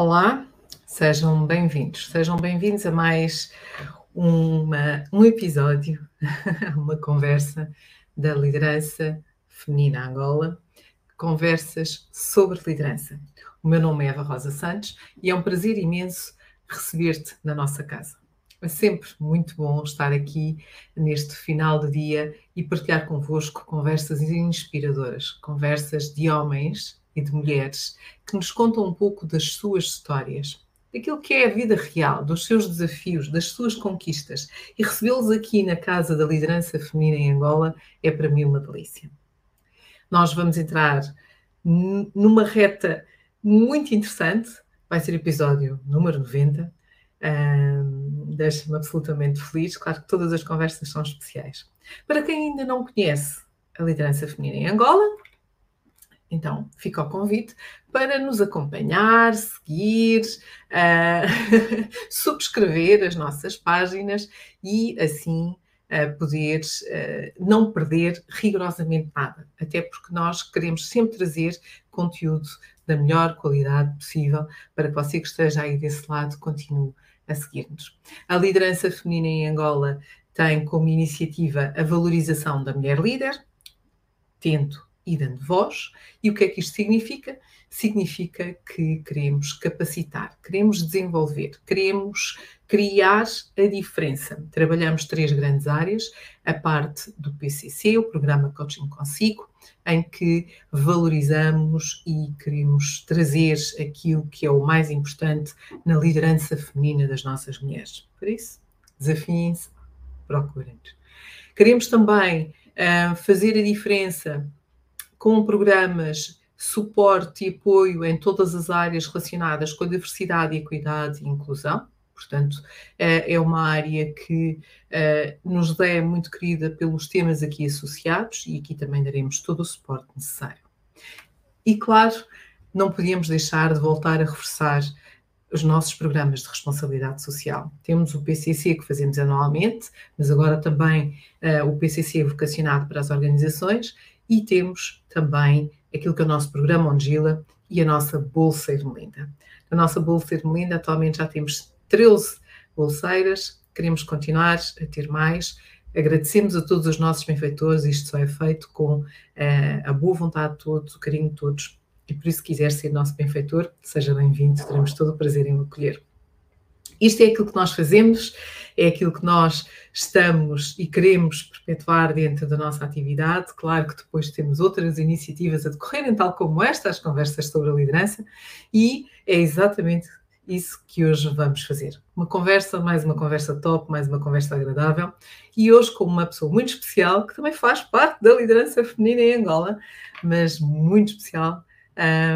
Olá, sejam bem-vindos. Sejam bem-vindos a mais uma, um episódio, uma conversa da liderança feminina Angola, conversas sobre liderança. O meu nome é Eva Rosa Santos e é um prazer imenso receber-te na nossa casa. É sempre muito bom estar aqui neste final de dia e partilhar convosco conversas inspiradoras, conversas de homens e de mulheres que nos contam um pouco das suas histórias, daquilo que é a vida real, dos seus desafios, das suas conquistas. E recebê-los aqui na Casa da Liderança Feminina em Angola é para mim uma delícia. Nós vamos entrar numa reta muito interessante, vai ser episódio número 90. Um, Deixa-me absolutamente feliz. Claro que todas as conversas são especiais. Para quem ainda não conhece a liderança feminina em Angola, então, fica o convite para nos acompanhar, seguir, uh, subscrever as nossas páginas e assim uh, poder uh, não perder rigorosamente nada. Até porque nós queremos sempre trazer conteúdo da melhor qualidade possível para que você que esteja aí desse lado continue a seguir-nos. A liderança feminina em Angola tem como iniciativa a valorização da mulher líder, tendo e dando voz. E o que é que isto significa? Significa que queremos capacitar, queremos desenvolver, queremos criar a diferença. Trabalhamos três grandes áreas: a parte do PCC, o programa Coaching Consigo, em que valorizamos e queremos trazer aquilo que é o mais importante na liderança feminina das nossas mulheres. Por isso, desafiem-se, procurem-nos. Queremos também uh, fazer a diferença com programas suporte e apoio em todas as áreas relacionadas com a diversidade, equidade e inclusão. Portanto, eh, é uma área que eh, nos é muito querida pelos temas aqui associados e aqui também daremos todo o suporte necessário. E, claro, não podíamos deixar de voltar a reforçar os nossos programas de responsabilidade social. Temos o PCC que fazemos anualmente, mas agora também uh, o PCC vocacionado para as organizações e temos também aquilo que é o nosso programa Ongila e a nossa Bolsa Ermelinda. Na nossa Bolsa Ermelinda, atualmente já temos 13 bolseiras, queremos continuar a ter mais. Agradecemos a todos os nossos benfeitores, isto só é feito com uh, a boa vontade de todos, o carinho de todos. E por isso, se quiser ser nosso benfeitor, seja bem-vindo, teremos todo o prazer em o acolher. Isto é aquilo que nós fazemos, é aquilo que nós estamos e queremos perpetuar dentro da nossa atividade. Claro que depois temos outras iniciativas a decorrerem, tal como esta, as conversas sobre a liderança, e é exatamente isso que hoje vamos fazer. Uma conversa, mais uma conversa top, mais uma conversa agradável, e hoje com uma pessoa muito especial, que também faz parte da liderança feminina em Angola, mas muito especial,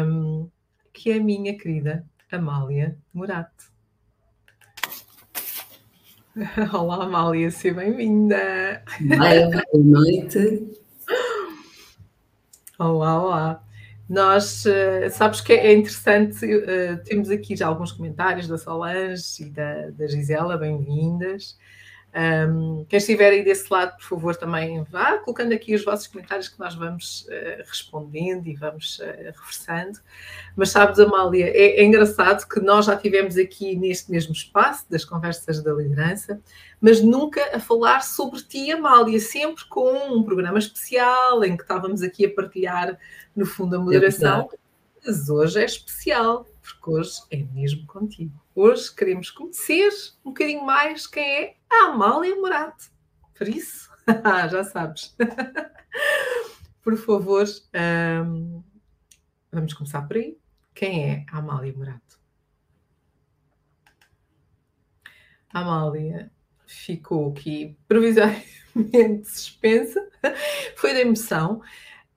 um, que é a minha querida Amália Morato. Olá, Amália, seja bem-vinda. Boa noite. Olá, olá. Nós, uh, sabes que é interessante, uh, temos aqui já alguns comentários da Solange e da, da Gisela, bem-vindas. Um, quem estiver aí desse lado, por favor, também vá colocando aqui os vossos comentários que nós vamos uh, respondendo e vamos uh, reforçando. Mas sabes, Amália, é, é, engraçado que nós já tivemos aqui neste mesmo espaço das conversas da liderança, mas nunca a falar sobre ti, Amália, sempre com um programa especial em que estávamos aqui a partilhar, no fundo, a moderação. É mas hoje é especial, porque hoje é mesmo contigo. Hoje queremos conhecer um bocadinho mais quem é a Amália Morato. Por isso, já sabes. por favor, um, vamos começar por aí. Quem é a Amália Morato? A Amália ficou aqui provisoriamente suspensa, foi da emoção.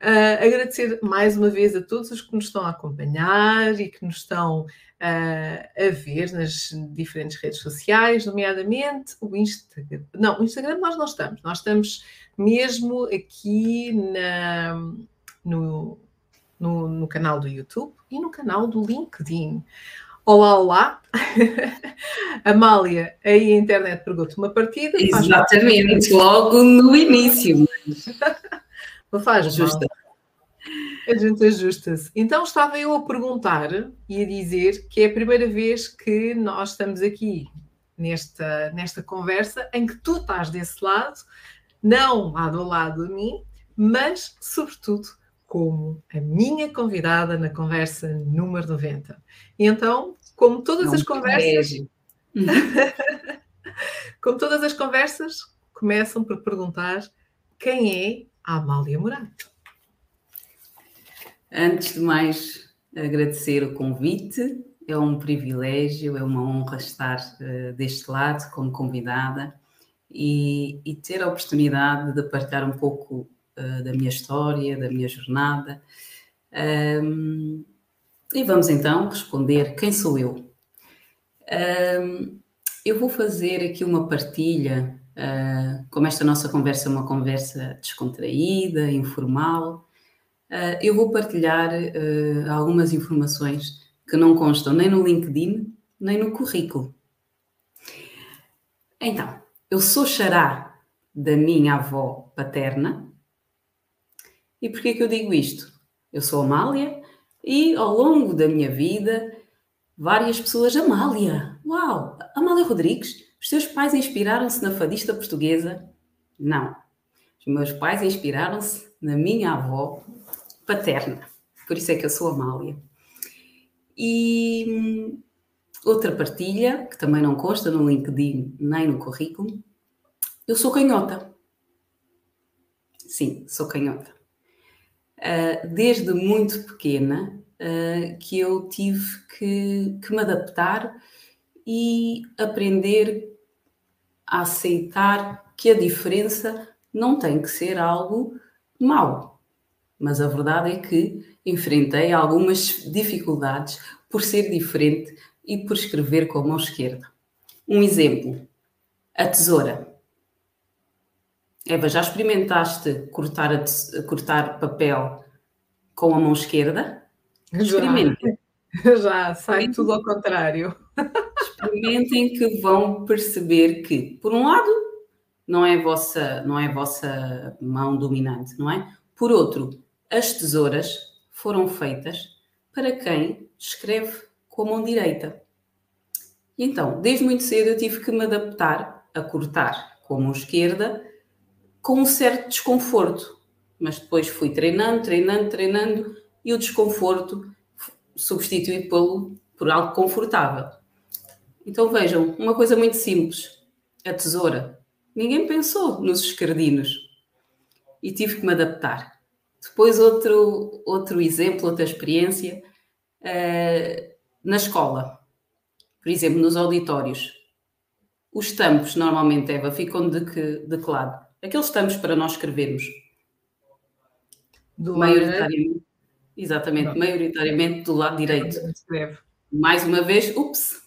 Uh, agradecer mais uma vez a todos os que nos estão a acompanhar e que nos estão uh, a ver nas diferentes redes sociais, nomeadamente o Instagram. Não, o Instagram nós não estamos, nós estamos mesmo aqui na, no, no, no canal do YouTube e no canal do LinkedIn. Olá, olá. Amália, aí a internet pergunta uma partida. Exatamente, logo no início. Não faz Justa. A gente ajusta-se. Então estava eu a perguntar e a dizer que é a primeira vez que nós estamos aqui nesta, nesta conversa em que tu estás desse lado, não lado a lado de mim, mas, sobretudo, como a minha convidada na conversa número 90. E então, como todas as conversas. como todas as conversas, começam por perguntar quem é a Amália Morato. Antes de mais, agradecer o convite. É um privilégio, é uma honra estar uh, deste lado como convidada e, e, ter a oportunidade de partilhar um pouco uh, da minha história, da minha jornada. Um, e vamos então responder quem sou eu. Um, eu vou fazer aqui uma partilha, uh, como esta nossa conversa é uma conversa descontraída, informal, Uh, eu vou partilhar uh, algumas informações que não constam nem no LinkedIn, nem no currículo. Então, eu sou xará da minha avó paterna. E porquê que eu digo isto? Eu sou Amália e ao longo da minha vida várias pessoas Amália. Uau, Amália Rodrigues, os seus pais inspiraram-se na fadista portuguesa? Não. Os meus pais inspiraram-se na minha avó paterna. Por isso é que eu sou Amália. E hum, outra partilha, que também não consta no LinkedIn nem no currículo, eu sou canhota. Sim, sou canhota. Uh, desde muito pequena uh, que eu tive que, que me adaptar e aprender a aceitar que a diferença não tem que ser algo mau mas a verdade é que enfrentei algumas dificuldades por ser diferente e por escrever com a mão esquerda. Um exemplo: a tesoura. Eva, já experimentaste cortar, a cortar papel com a mão esquerda? Experimentem. Já, já sai tudo ao contrário. Experimentem que vão perceber que, por um lado, não é a vossa, não é a vossa mão dominante, não é? Por outro, as tesouras foram feitas para quem escreve com a mão direita. E então, desde muito cedo eu tive que me adaptar a cortar com a mão esquerda com um certo desconforto. Mas depois fui treinando, treinando, treinando e o desconforto substituído pelo, por algo confortável. Então vejam, uma coisa muito simples, a tesoura. Ninguém pensou nos escardinos e tive que me adaptar. Depois, outro, outro exemplo, outra experiência, uh, na escola, por exemplo, nos auditórios. Os tampos, normalmente, Eva, ficam de que, de que lado? Aqueles tampos para nós escrevermos. Do maioritariamente. Lado... Exatamente, não. maioritariamente do lado direito. Mais uma vez, ups,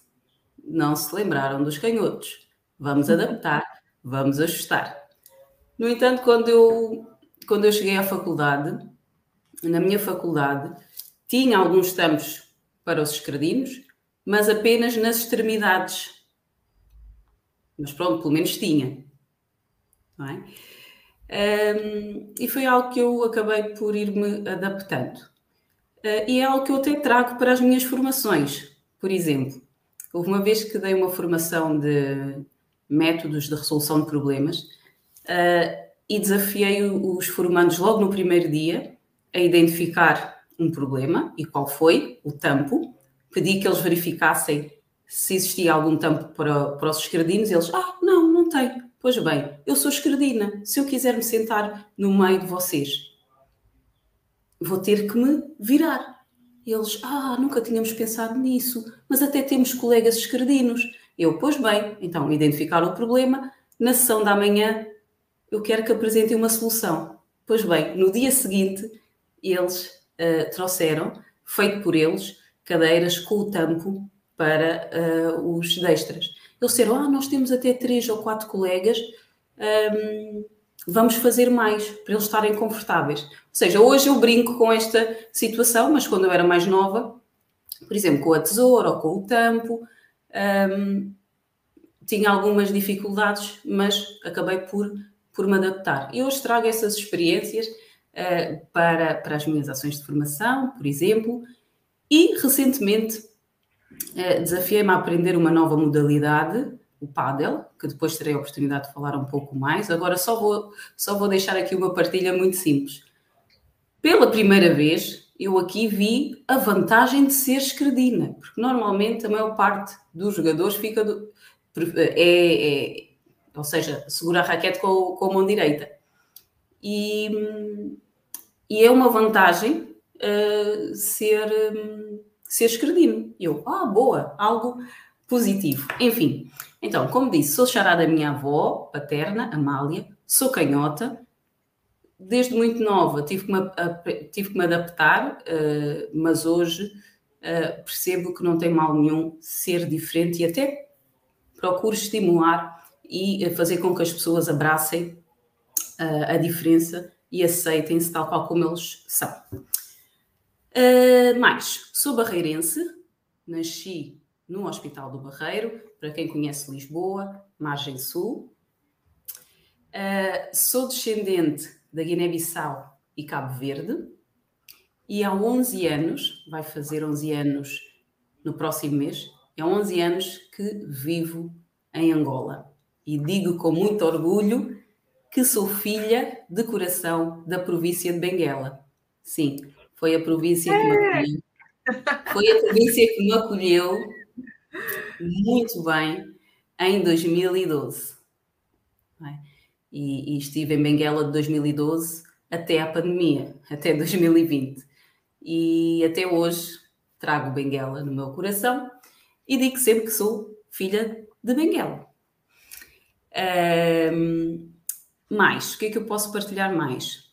não se lembraram dos canhotos. Vamos adaptar, vamos ajustar. No entanto, quando eu quando eu cheguei à faculdade, na minha faculdade, tinha alguns tampos para os escredinos, mas apenas nas extremidades. Mas pronto, pelo menos tinha. É? Um, e foi algo que eu acabei por ir-me adaptando. Uh, e é algo que eu até trago para as minhas formações. Por exemplo, houve uma vez que dei uma formação de métodos de resolução de problemas. Uh, e desafiei os formandos logo no primeiro dia a identificar um problema e qual foi, o tampo. Pedi que eles verificassem se existia algum tampo para, para os escredinos. Eles, ah, não, não tem. Pois bem, eu sou escredina. Se eu quiser me sentar no meio de vocês, vou ter que me virar. Eles, ah, nunca tínhamos pensado nisso, mas até temos colegas escredinos. Eu, pois bem, então identificar o problema. Na sessão da manhã, eu quero que apresentem uma solução. Pois bem, no dia seguinte, eles uh, trouxeram, feito por eles, cadeiras com o tampo para uh, os destras. Eles disseram: Ah, nós temos até três ou quatro colegas, um, ehm, vamos fazer mais para eles estarem confortáveis. Ou seja, hoje eu brinco com esta situação, mas quando eu era mais nova, por exemplo, com a tesoura ou com o tampo, um, ehm, tinha algumas dificuldades, mas acabei por por me adaptar. E hoje trago essas experiências uh, para, para as minhas ações de formação, por exemplo, e recentemente uh, desafiei-me a aprender uma nova modalidade, o paddle, que depois terei a oportunidade de falar um pouco mais. Agora só vou, só vou deixar aqui uma partilha muito simples. Pela primeira vez, eu aqui vi a vantagem de ser escredina, porque normalmente a maior parte dos jogadores fica do, é, é, ou seja, segura a raquete com, com a mão direita. E, e é uma vantagem uh, ser, um, ser escredino. E eu, ah, boa, algo positivo. Enfim, então, como disse, sou charada da minha avó paterna, Amália, sou canhota, desde muito nova tive que me, tive que me adaptar, uh, mas hoje uh, percebo que não tem mal nenhum ser diferente e até procuro estimular e fazer com que as pessoas abracem uh, a diferença e aceitem-se tal qual como eles são. mais, sou barreirense, nasci no Hospital do Barreiro, para quem conhece Lisboa, margem sul. sou descendente da Guiné-Bissau e Cabo Verde. E há 11 anos, vai fazer 11 anos no próximo mês, há 11 anos que vivo em Angola. E digo com muito orgulho que sou filha de coração da província de Benguela. Sim, foi a província que me é. acolheu. Foi a província que me acolheu muito bem em 2012 e, e estive em Benguela de 2012 até à pandemia, até 2020. E até hoje trago Benguela no meu coração e digo sempre que sou filha de Benguela. Mais, o que é que eu posso partilhar mais?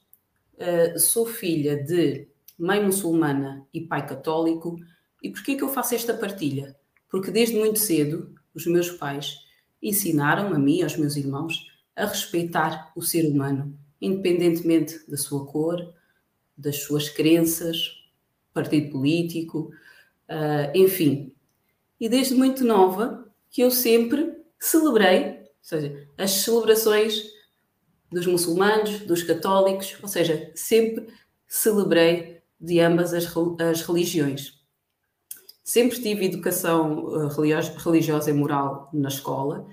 Uh, sou filha de mãe muçulmana e pai católico. E porquê é que eu faço esta partilha? Porque desde muito cedo os meus pais ensinaram a mim e aos meus irmãos a respeitar o ser humano, independentemente da sua cor, das suas crenças, partido político, uh, enfim. E desde muito nova que eu sempre celebrei, seja, as celebrações dos muçulmanos, dos católicos, ou seja, sempre celebrei de ambas as, as religiões. Sempre tive educação ah, religiosa e moral na escola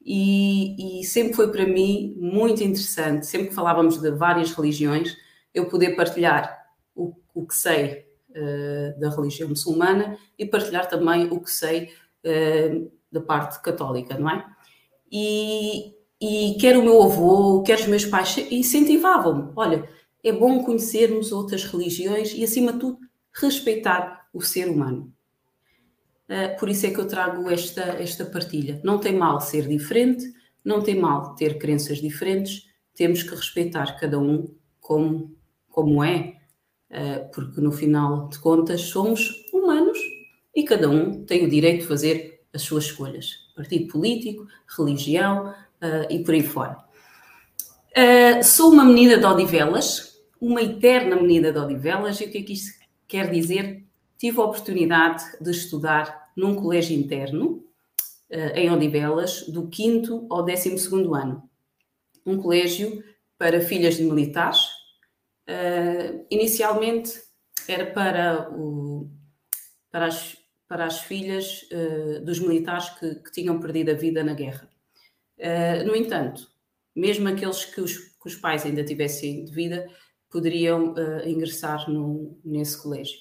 e, e, sempre foi para mim muito interessante, sempre que falávamos de várias religiões, eu poder partilhar o, o que sei uh, da religião muçulmana e partilhar também o que sei uh, da parte católica, não é? E, e quer o meu avô, quer os meus pais incentivavam-me. Olha, é bom conhecermos outras religiões e, acima de tudo, respeitar o ser humano. Uh, por isso é que eu trago esta, esta partilha. Não tem mal ser diferente, não tem mal ter crenças diferentes, temos que respeitar cada um como, como é, uh, porque no final de contas somos humanos e cada um tem o direito de fazer as suas escolhas. Partido político, religião uh, e por aí fora. sou uma menina de Odivelas, uma eterna menina de Odivelas, e o que é que isto quer dizer? tive a oportunidade de estudar num colégio interno, eh, em Odivelas, do 5 ao 12 ano. Um colégio para filhas de militares. Uh, inicialmente era para, o, para, as, para as filhas uh, dos militares que, que, tinham perdido a vida na guerra. Uh, no entanto, mesmo aqueles que os, que os, pais ainda tivessem de vida, poderiam ingressar no, nesse colégio.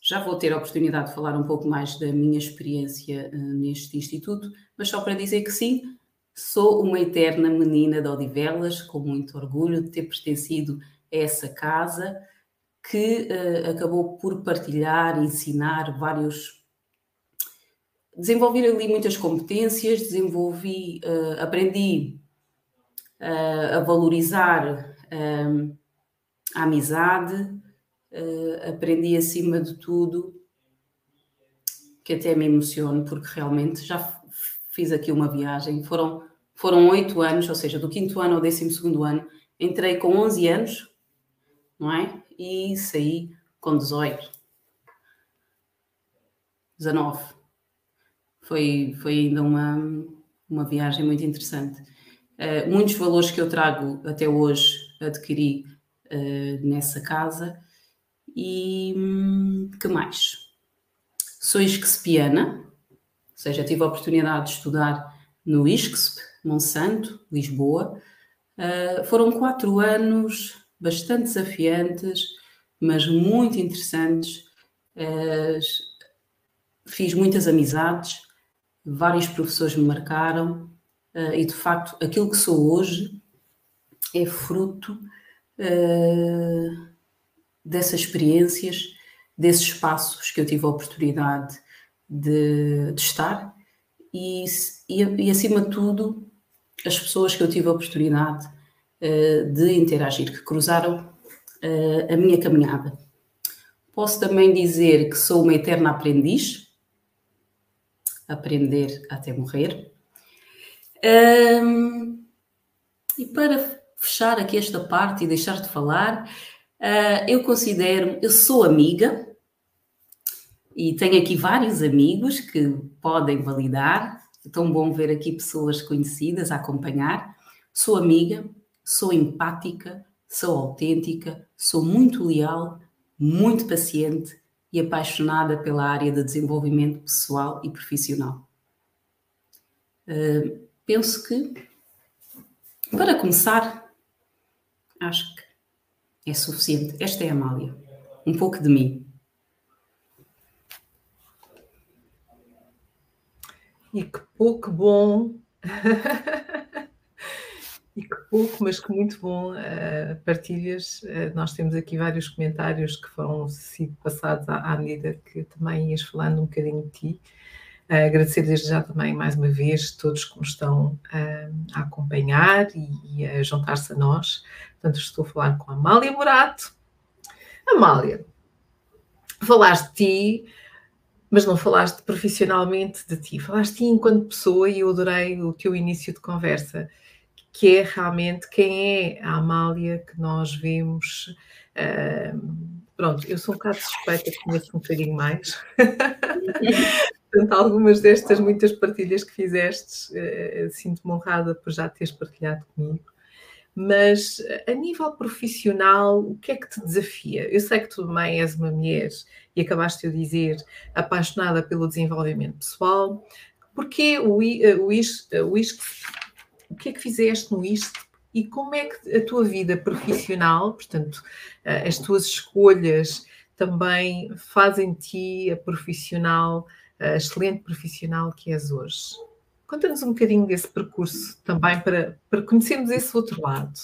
Já vou ter a oportunidade de falar um pouco mais da minha experiência neste instituto, mas só para dizer que sim, sou uma eterna menina de Odivelas, com muito orgulho de ter pertencido a essa casa que uh, acabou por partilhar, ensinar vários. Desenvolver ali muitas competências, desenvolvi, uh, aprendi a valorizar a amizade, uh, aprendi acima de tudo que até me emociono, porque realmente já fiz aqui uma viagem. Foram foram oito anos, ou seja, do quinto ano ao décimo segundo ano. Entrei com 11 anos, não é? E saí com 18. 19. Foi, foi ainda uma, uma viagem muito interessante. Uh, muitos valores que eu trago até hoje adquiri uh, nessa casa. E hum, que mais? Sou isquespiana, ou seja, tive a oportunidade de estudar no ISCSP, Monsanto, Lisboa. Uh, foram quatro anos bastante desafiantes, mas muito interessantes. Uh, fiz muitas amizades, vários professores me marcaram uh, e de facto aquilo que sou hoje é fruto uh, dessas experiências, desses espaços que eu tive a oportunidade de, de estar e, e, e, acima de tudo as pessoas que eu tive a oportunidade uh, de interagir, que cruzaram a minha caminhada. Posso também dizer que sou uma eterna aprendiz, aprender até morrer. Um, e para fechar aqui esta parte e deixar de falar, uh, eu considero, eu sou amiga e tenho aqui vários amigos que podem validar. É tão bom ver aqui pessoas conhecidas a acompanhar. Sou amiga, sou empática, sou autêntica, sou muito leal, muito paciente e apaixonada pela área de desenvolvimento pessoal e profissional. Uh, penso que, para começar, acho que é suficiente. Esta é a Amália. Um pouco de mim. E que pouco bom E que pouco, mas que muito bom uh, partilhas. Uh, nós temos aqui vários comentários que foram sido passados à, à, medida que também ias falando um bocadinho de ti. Uh, agradecer desde já também mais uma vez todos que nos estão a acompanhar e, e a juntar-se a nós. Portanto, estou a falar com a Amália Morato. Amália, falaste de ti, mas não falaste profissionalmente de ti, falaste de ti enquanto pessoa e eu adorei o teu início de conversa que é realmente quem é a Amália que nós vemos. Uh, pronto, eu sou um bocado suspeita, conheço um bocadinho mais. Portanto, algumas destas muitas partilhas que fizeste, uh, sinto-me honrada por já teres partilhado comigo. Mas a nível profissional, o que é que te desafia? Eu sei que tu também és uma mulher e acabaste de dizer apaixonada pelo desenvolvimento pessoal. Porquê o, o, o ISC o que é que fizeste no isto e como é que a tua vida profissional, portanto, eh, as tuas escolhas também fazem ti a profissional, a excelente profissional que és hoje. Conta-nos um bocadinho desse percurso também para, para conhecermos esse outro lado.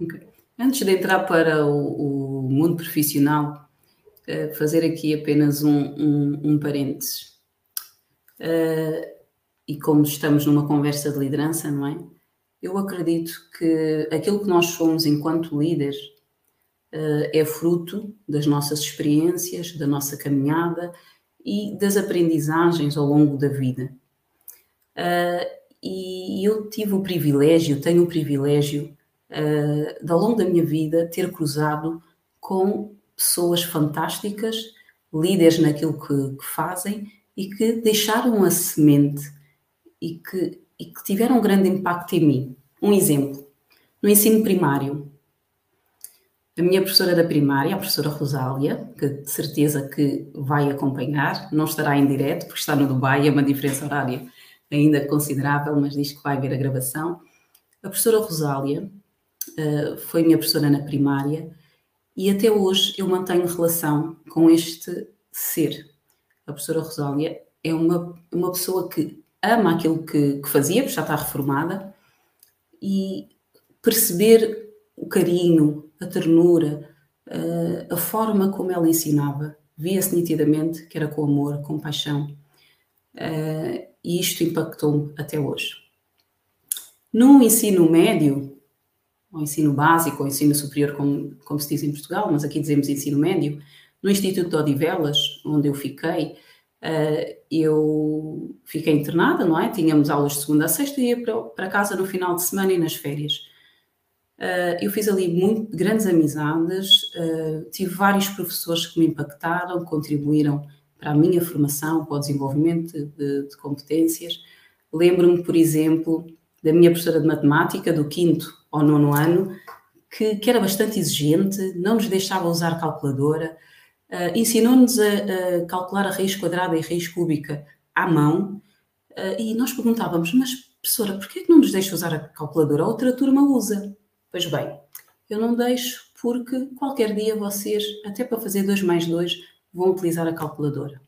Okay. Antes de entrar para o, o mundo profissional, uh, fazer aqui apenas um, um, um parênteses. Uh, e como estamos numa conversa de liderança, não é? Eu acredito que aquilo que nós somos enquanto líderes uh, é fruto das nossas experiências, da nossa caminhada e das aprendizagens ao longo da vida. Uh, e eu tive o privilégio, tenho o privilégio de ao longo da minha vida ter cruzado com pessoas fantásticas, líderes naquilo que, que fazem e que deixaram a semente e que e que tiveram um grande impacto em mim. Um exemplo, no ensino primário, a minha professora da primária, a professora Rosália, que de certeza que vai acompanhar, não estará em direto, porque está no Dubai, é uma diferença horária ainda considerável, mas diz que vai ver a gravação. A professora Rosália uh, foi minha professora na primária e até hoje eu mantenho relação com este ser. A professora Rosália é uma, uma pessoa que ama aquilo que, que fazia, porque já está reformada, e perceber o carinho, a ternura, a forma como ela ensinava, via-se nitidamente que era com amor, com paixão, e isto impactou-me até hoje. No ensino médio, ou ensino básico, ou ensino superior, como, como se diz em Portugal, mas aqui dizemos ensino médio, no Instituto de Odivelas, onde eu fiquei, eu fiquei internada, não é? Tínhamos aulas de segunda a sexta e ia para, casa no final de semana e nas férias. Uh, eu fiz ali muito, grandes amizades, uh, tive vários professores que me impactaram, contribuíram para a minha formação, para o desenvolvimento de, de competências. Lembro-me, por exemplo, da minha professora de matemática, do quinto ao nono ano, que, que, era bastante exigente, não nos deixava usar calculadora, uh, ensinou-nos a, a, calcular a raiz quadrada e raiz cúbica à mão, uh, e nós perguntávamos, mas professora, porquê é que não nos deixa usar a calculadora? A outra turma usa. Pois bem, eu não deixo porque qualquer dia vocês, até para fazer 2 mais 2, vão utilizar a calculadora.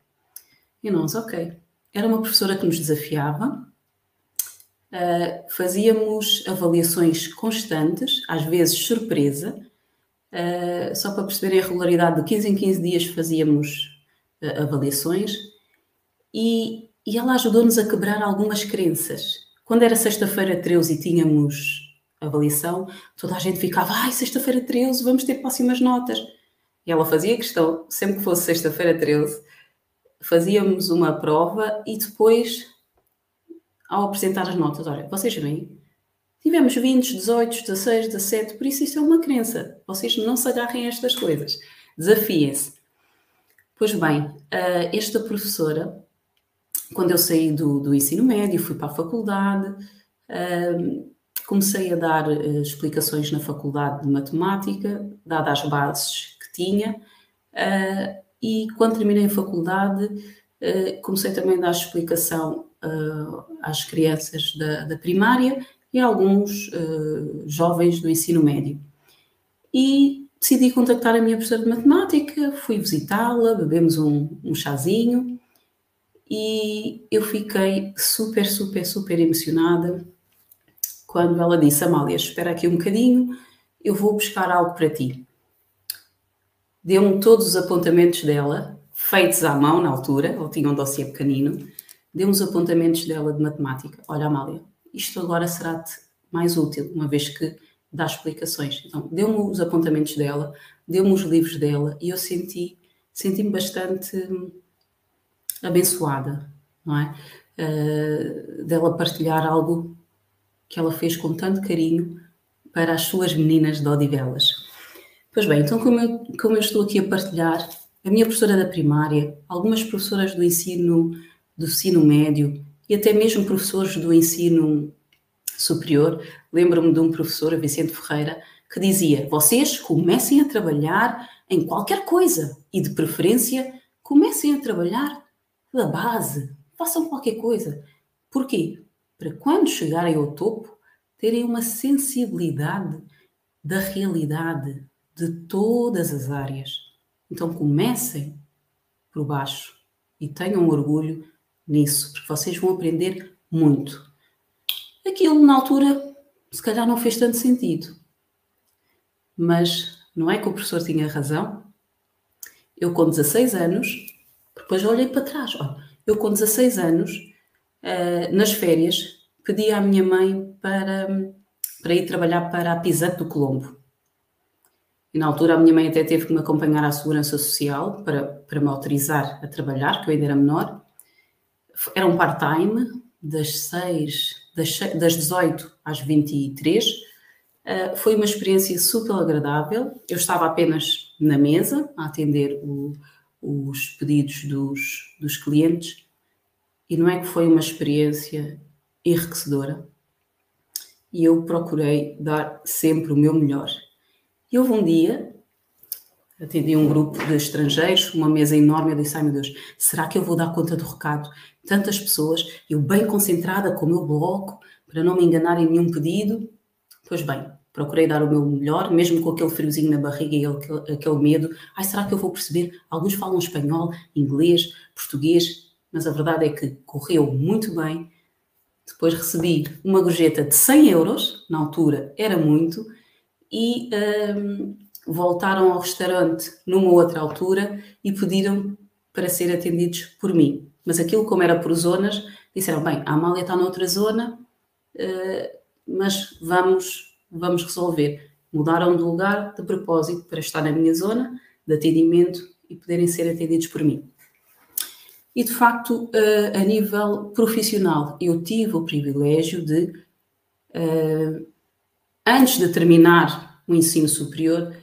E nós, ok. Era uma professora que nos desafiava, uh, fazíamos avaliações constantes, às vezes surpresa, uh, só para perceberem a regularidade de 15 em 15 dias fazíamos uh, avaliações e, e ela ajudou-nos a quebrar algumas crenças. Quando era sexta-feira 13 e tínhamos avaliação, toda a gente ficava, ai, sexta-feira 13, vamos ter próximas notas. E ela fazia questão, sempre que fosse sexta-feira 13, fazíamos uma prova e depois, ao apresentar as notas, olha, vocês veem, tivemos 20, 18, 16, 17, por isso isso é uma crença. Vocês não se agarrem a estas coisas. Desafiem-se. Pois bem, eh, esta professora, quando eu saí do, do ensino médio, fui para a faculdade, eh, comecei a dar uh, explicações na faculdade de matemática, dadas as bases que tinha, e quando terminei a faculdade, comecei também a dar explicação às crianças da, da, primária e alguns jovens do ensino médio. E decidi contactar a minha professora de matemática, fui visitá-la, bebemos um, um chazinho e eu fiquei super, super, super emocionada quando ela disse: Amália, espera aqui um bocadinho, eu vou buscar algo para ti. Deu-me todos os apontamentos dela, feitos à mão na altura, ela tinha um dossiê pequenino, deu-me os apontamentos dela de matemática. Olha, Amália, isto agora será-te mais útil, uma vez que dá explicações. Então, deu-me os apontamentos dela, deu-me os livros dela e eu senti, senti-me bastante abençoada, não é? Uh, dela partilhar algo que ela fez com tanto carinho para as suas meninas de Odivelas. Pois bem, então como eu, como eu estou aqui a partilhar, a minha professora da primária, algumas professoras do ensino, do ensino médio e até mesmo professores do ensino superior, lembro-me de um professor, Vicente Ferreira, que dizia: vocês comecem a trabalhar em qualquer coisa e, de preferência, comecem a trabalhar da base, façam qualquer coisa. Porquê? para quando chegarem ao topo, terem uma sensibilidade da realidade de todas as áreas. Então comecem por baixo e tenham orgulho nisso, porque vocês vão aprender muito. Aquilo na altura se calhar não fez tanto sentido. Mas não é que o professor tinha razão? Eu com 16 anos, depois olhei para trás, eu com 16 anos uh, nas férias, pedi à minha mãe para, para ir trabalhar para a Pisante do Colombo. E na altura a minha mãe até teve que me acompanhar à Segurança Social para, para me autorizar a trabalhar, que eu ainda era menor. Era um part-time, das 6, das, das 18 às 23. Uh, eh, foi uma experiência super agradável. Eu estava apenas na mesa a atender o, os pedidos dos, dos clientes e não é que foi uma experiência enriquecedora. E eu procurei dar sempre o meu melhor. E houve um dia, atendi um grupo de estrangeiros, uma mesa enorme, eu disse, ai meu Deus, será que eu vou dar conta do recado? Tantas pessoas, eu bem concentrada com o meu bloco, para não me enganar em nenhum pedido. Pois bem, procurei dar o meu melhor, mesmo com aquele friozinho na barriga e aquele, aquele medo. Ai, será que eu vou perceber? Alguns falam espanhol, inglês, português mas a verdade é que correu muito bem. Depois recebi uma gorjeta de 100 euros, na altura era muito, e um, voltaram ao restaurante numa outra altura e pediram para ser atendidos por mim. Mas aquilo, como era por zonas, disseram: bem, a Amália está noutra zona, uh, mas vamos, vamos resolver. Mudaram de lugar de propósito para estar na minha zona de atendimento e poderem ser atendidos por mim. E de facto, uh, a nível profissional, eu tive o privilégio de, uh, antes de terminar o ensino superior,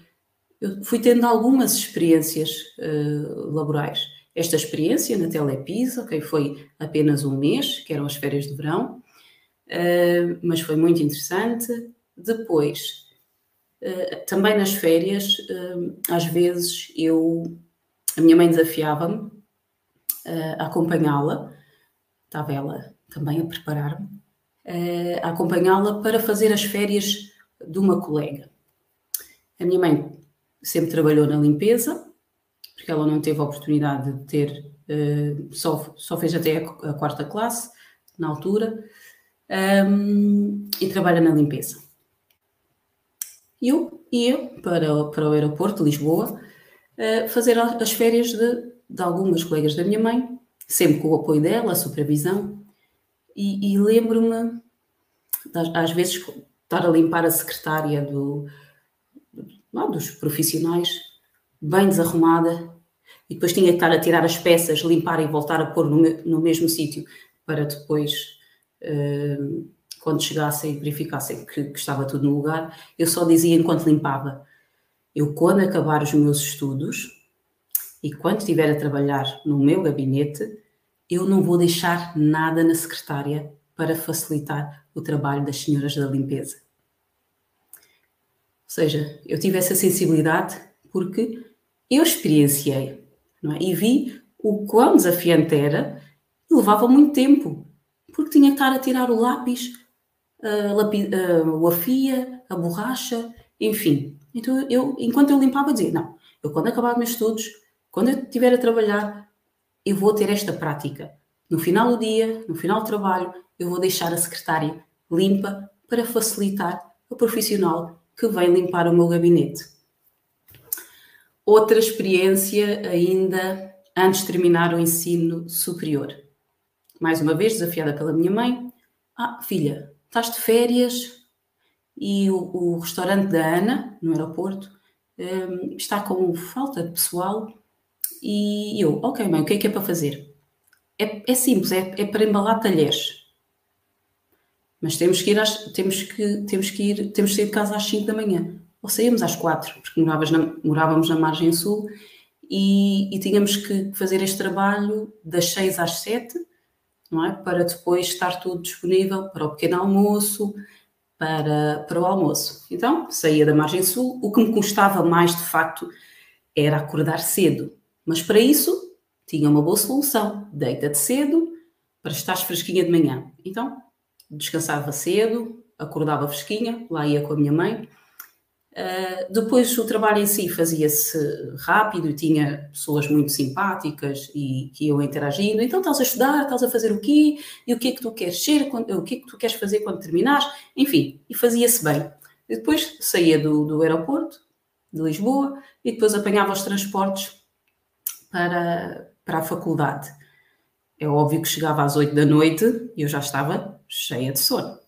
eu fui tendo algumas experiências uh, laborais. Esta experiência na Telepisa, okay, foi apenas um mês, que eram as férias de verão, mas foi muito interessante. Depois, uh, também nas férias, uh, às vezes eu, a minha mãe desafiava-me a acompanhá-la, estava ela também a preparar-me, a acompanhá-la para fazer as férias de uma colega. A minha mãe sempre trabalhou na limpeza, porque ela não teve a oportunidade de ter, só, só fez até a, a quarta classe, na altura, um, e trabalha na limpeza. Eu ia para, para o aeroporto de Lisboa uh, fazer as férias de, de algumas colegas da minha mãe, sempre com o apoio dela, a supervisão, e, e lembro-me, às vezes, estar a limpar a secretária do, não, dos profissionais, bem desarrumada, e depois tinha que estar a tirar as peças, limpar e voltar a pôr no, no mesmo sítio para depois quando chegassem e verificassem que, que, estava tudo no lugar, eu só dizia enquanto limpava: eu, quando acabar os meus estudos e quando estiver a trabalhar no meu gabinete, eu não vou deixar nada na secretária para facilitar o trabalho das senhoras da limpeza. Seja, eu tive essa sensibilidade porque eu experienciei é? e vi o quão desafiante era e levava muito tempo porque tinha que estar a tirar o lápis, a, lapi, a, o afia, a borracha, enfim. Então eu, enquanto eu limpava, dizia: Não, eu quando acabar meus estudos, quando eu estiver a trabalhar, eu vou ter esta prática. No final do dia, no final do trabalho, eu vou deixar a secretária limpa para facilitar o profissional que vem limpar o meu gabinete. Outra experiência ainda antes de terminar o ensino superior mais uma vez desafiada pela minha mãe. Ah, filha, estás de férias e o, o restaurante da Ana, no aeroporto, um, está com falta de pessoal. E eu, ok, mãe, o que é que é para fazer? É, é simples, é, é, para embalar talheres. Mas temos que ir às, temos que temos que ir temos que sair de casa às 5 da manhã. Ou saímos às 4, porque morávamos na, morávamos na margem sul e, e tínhamos que fazer este trabalho das 6 às 7 não é? Para depois estar tudo disponível para o pequeno almoço, para, para o almoço. Então, saía da margem sul. O que me custava mais, de facto, era acordar cedo. Mas para isso, tinha uma boa solução. Deita-te cedo para estar fresquinha de manhã. Então, descansava cedo, acordava fresquinha, lá ia com a minha mãe Uh, depois o trabalho em si fazia-se rápido tinha pessoas muito simpáticas e que iam interagindo. Então estás a estudar, estás a fazer o quê? E o que é que tu queres ser? O que é que tu queres fazer quando terminares? Enfim, e fazia-se bem. E depois saía do, do aeroporto de Lisboa e depois apanhava os transportes para, para a faculdade. É óbvio que chegava às oito da noite e eu já estava cheia de sono.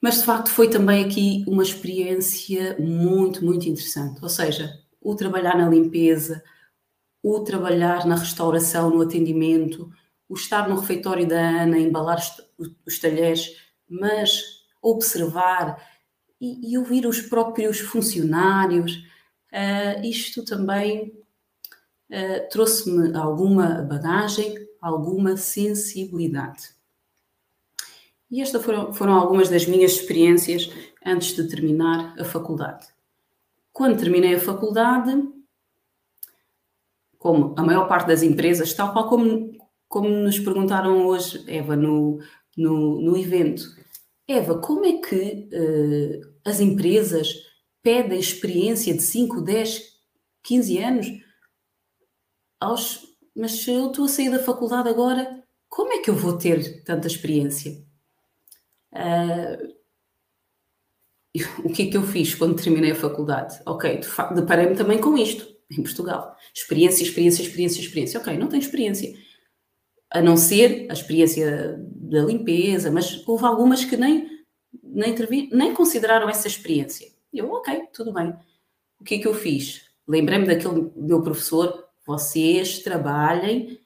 Mas de facto foi também aqui uma experiência muito, muito interessante. Ou seja, o trabalhar na limpeza, o trabalhar na restauração, no atendimento, o estar no refeitório da Ana, embalar os, talheres, mas observar e, e, ouvir os próprios funcionários, uh, isto também uh, trouxe-me alguma bagagem, alguma sensibilidade. E estas foram, foram algumas das minhas experiências antes de terminar a faculdade. Quando terminei a faculdade, como a maior parte das empresas, tal qual como, como nos perguntaram hoje, Eva, no, no, no evento, Eva, como é que uh, as empresas pedem experiência de 5, 10, 15 anos? Aos, mas eu estou a sair da faculdade agora, como é que eu vou ter tanta experiência? Uh, o que é que eu fiz quando terminei a faculdade? Ok, deparei-me também com isto, em Portugal. Experiência, experiência, experiência, experiência. Ok, não tenho experiência. A não ser a experiência da limpeza, mas houve algumas que nem, nem, nem consideraram essa experiência. Eu, ok, tudo bem. O que é que eu fiz? Lembrei-me daquele meu professor, vocês trabalhem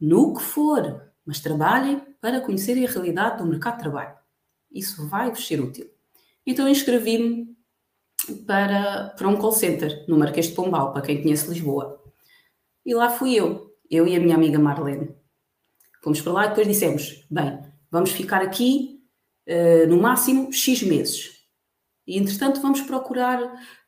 no que for, mas trabalhem para conhecerem a realidade do mercado de trabalho. Isso vai-vos ser útil. Então inscrevi-me para, para um call center no Marquês de Pombal, para quem conhece Lisboa. E lá fui eu, eu e a minha amiga Marlene. Fomos para lá e depois dissemos: bem, vamos ficar aqui uh, no máximo X meses. E, entretanto, vamos procurar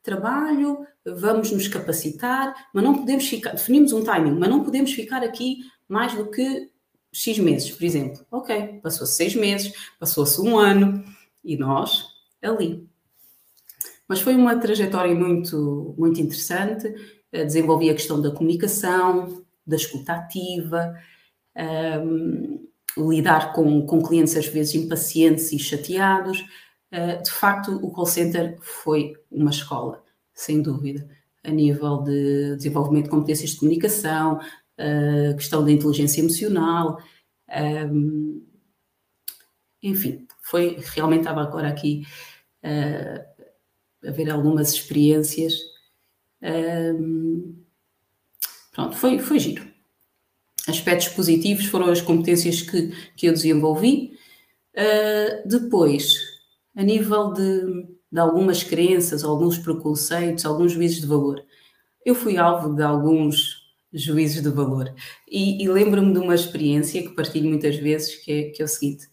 trabalho, vamos nos capacitar, mas não podemos ficar, definimos um timing, mas não podemos ficar aqui mais do que X meses, por exemplo. Ok, passou-se seis meses, passou-se um ano e nós ali. Mas foi uma trajetória muito, muito interessante. Eh, desenvolvi a questão da comunicação, da escuta ativa, um, ehm, lidar com, com clientes às vezes impacientes e chateados. Uh, de facto, o call center foi uma escola, sem dúvida, a nível de desenvolvimento de competências de comunicação, uh, questão da inteligência emocional. Um, ehm, enfim, foi realmente estava agora aqui uh, a ver algumas experiências. Um, pronto, foi, foi giro. Aspectos positivos foram as competências que, que eu desenvolvi. Uh, depois, a nível de, de algumas crenças, alguns preconceitos, alguns juízes de valor, eu fui alvo de alguns juízes de valor. E, e lembro-me de uma experiência que partilho muitas vezes, que é, que é o seguinte: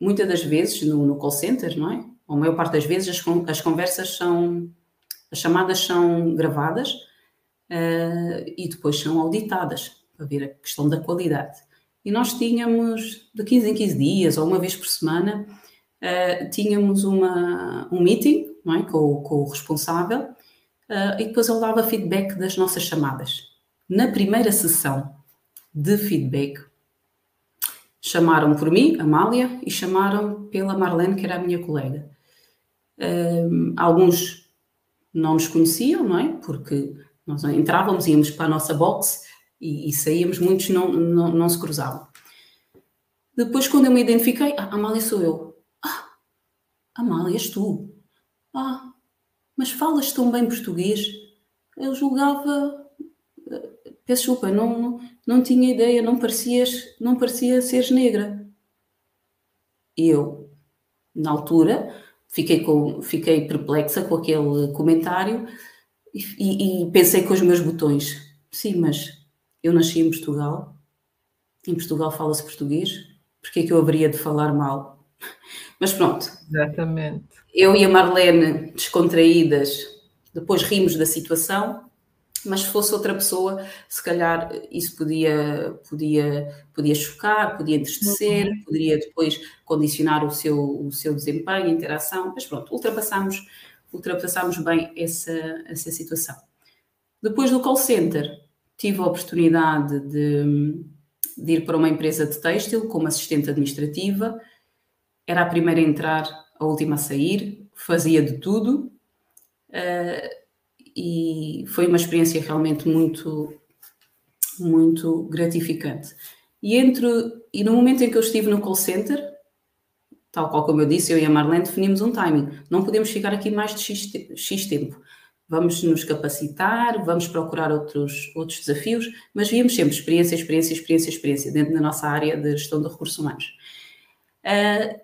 muitas das vezes no, no call center, não é? Ou a maior parte das vezes as, as conversas são, as chamadas são gravadas uh, e depois são auditadas para ver a questão da qualidade. E nós tínhamos, de 15 em 15 dias ou uma vez por semana, uh, tínhamos uma, um meeting não é? com, com o responsável uh, e depois ele dava feedback das nossas chamadas. Na primeira sessão de feedback, chamaram por mim, Amália, e chamaram pela Marlene, que era a minha colega. Um, alguns não nos conheciam, não é? Porque nós entrávamos, íamos para a nossa box e, e saíamos, muitos não, não, não, se cruzavam. Depois, quando eu me identifiquei, ah, Amália sou eu. Ah, Amália, és tu. Ah, mas falas tão bem português. Eu julgava, peço desculpa, não, não tinha ideia, não parecias, não parecia seres negra. E eu, na altura, fiquei, com, fiquei perplexa com aquele comentário e, e, pensei com os meus botões. Sim, mas eu nasci em Portugal, em Portugal fala-se português, porque é que eu haveria de falar mal? Mas pronto. Exatamente. Eu e a Marlene, descontraídas, depois rimos da situação mas se fosse outra pessoa, se calhar isso podia, podia, podia chocar, podia entristecer, uhum. poderia depois condicionar o seu, o seu desempenho, interação, mas pronto, ultrapassamos, ultrapassamos bem essa, essa situação. Depois do call center, tive a oportunidade de, de ir para uma empresa de têxtil como assistente administrativa, era a primeira a entrar, a última a sair, fazia de tudo. Uh, e foi uma experiência realmente muito, muito gratificante. E, entre, e no momento em que eu estive no call center, tal qual como eu disse, eu e a Marlene definimos um timing. Não podemos ficar aqui mais de X, X tempo. Vamos nos capacitar, vamos procurar outros, outros desafios, mas víamos sempre experiência, experiência, experiência, experiência, dentro da nossa área de gestão de recursos humanos. Uh,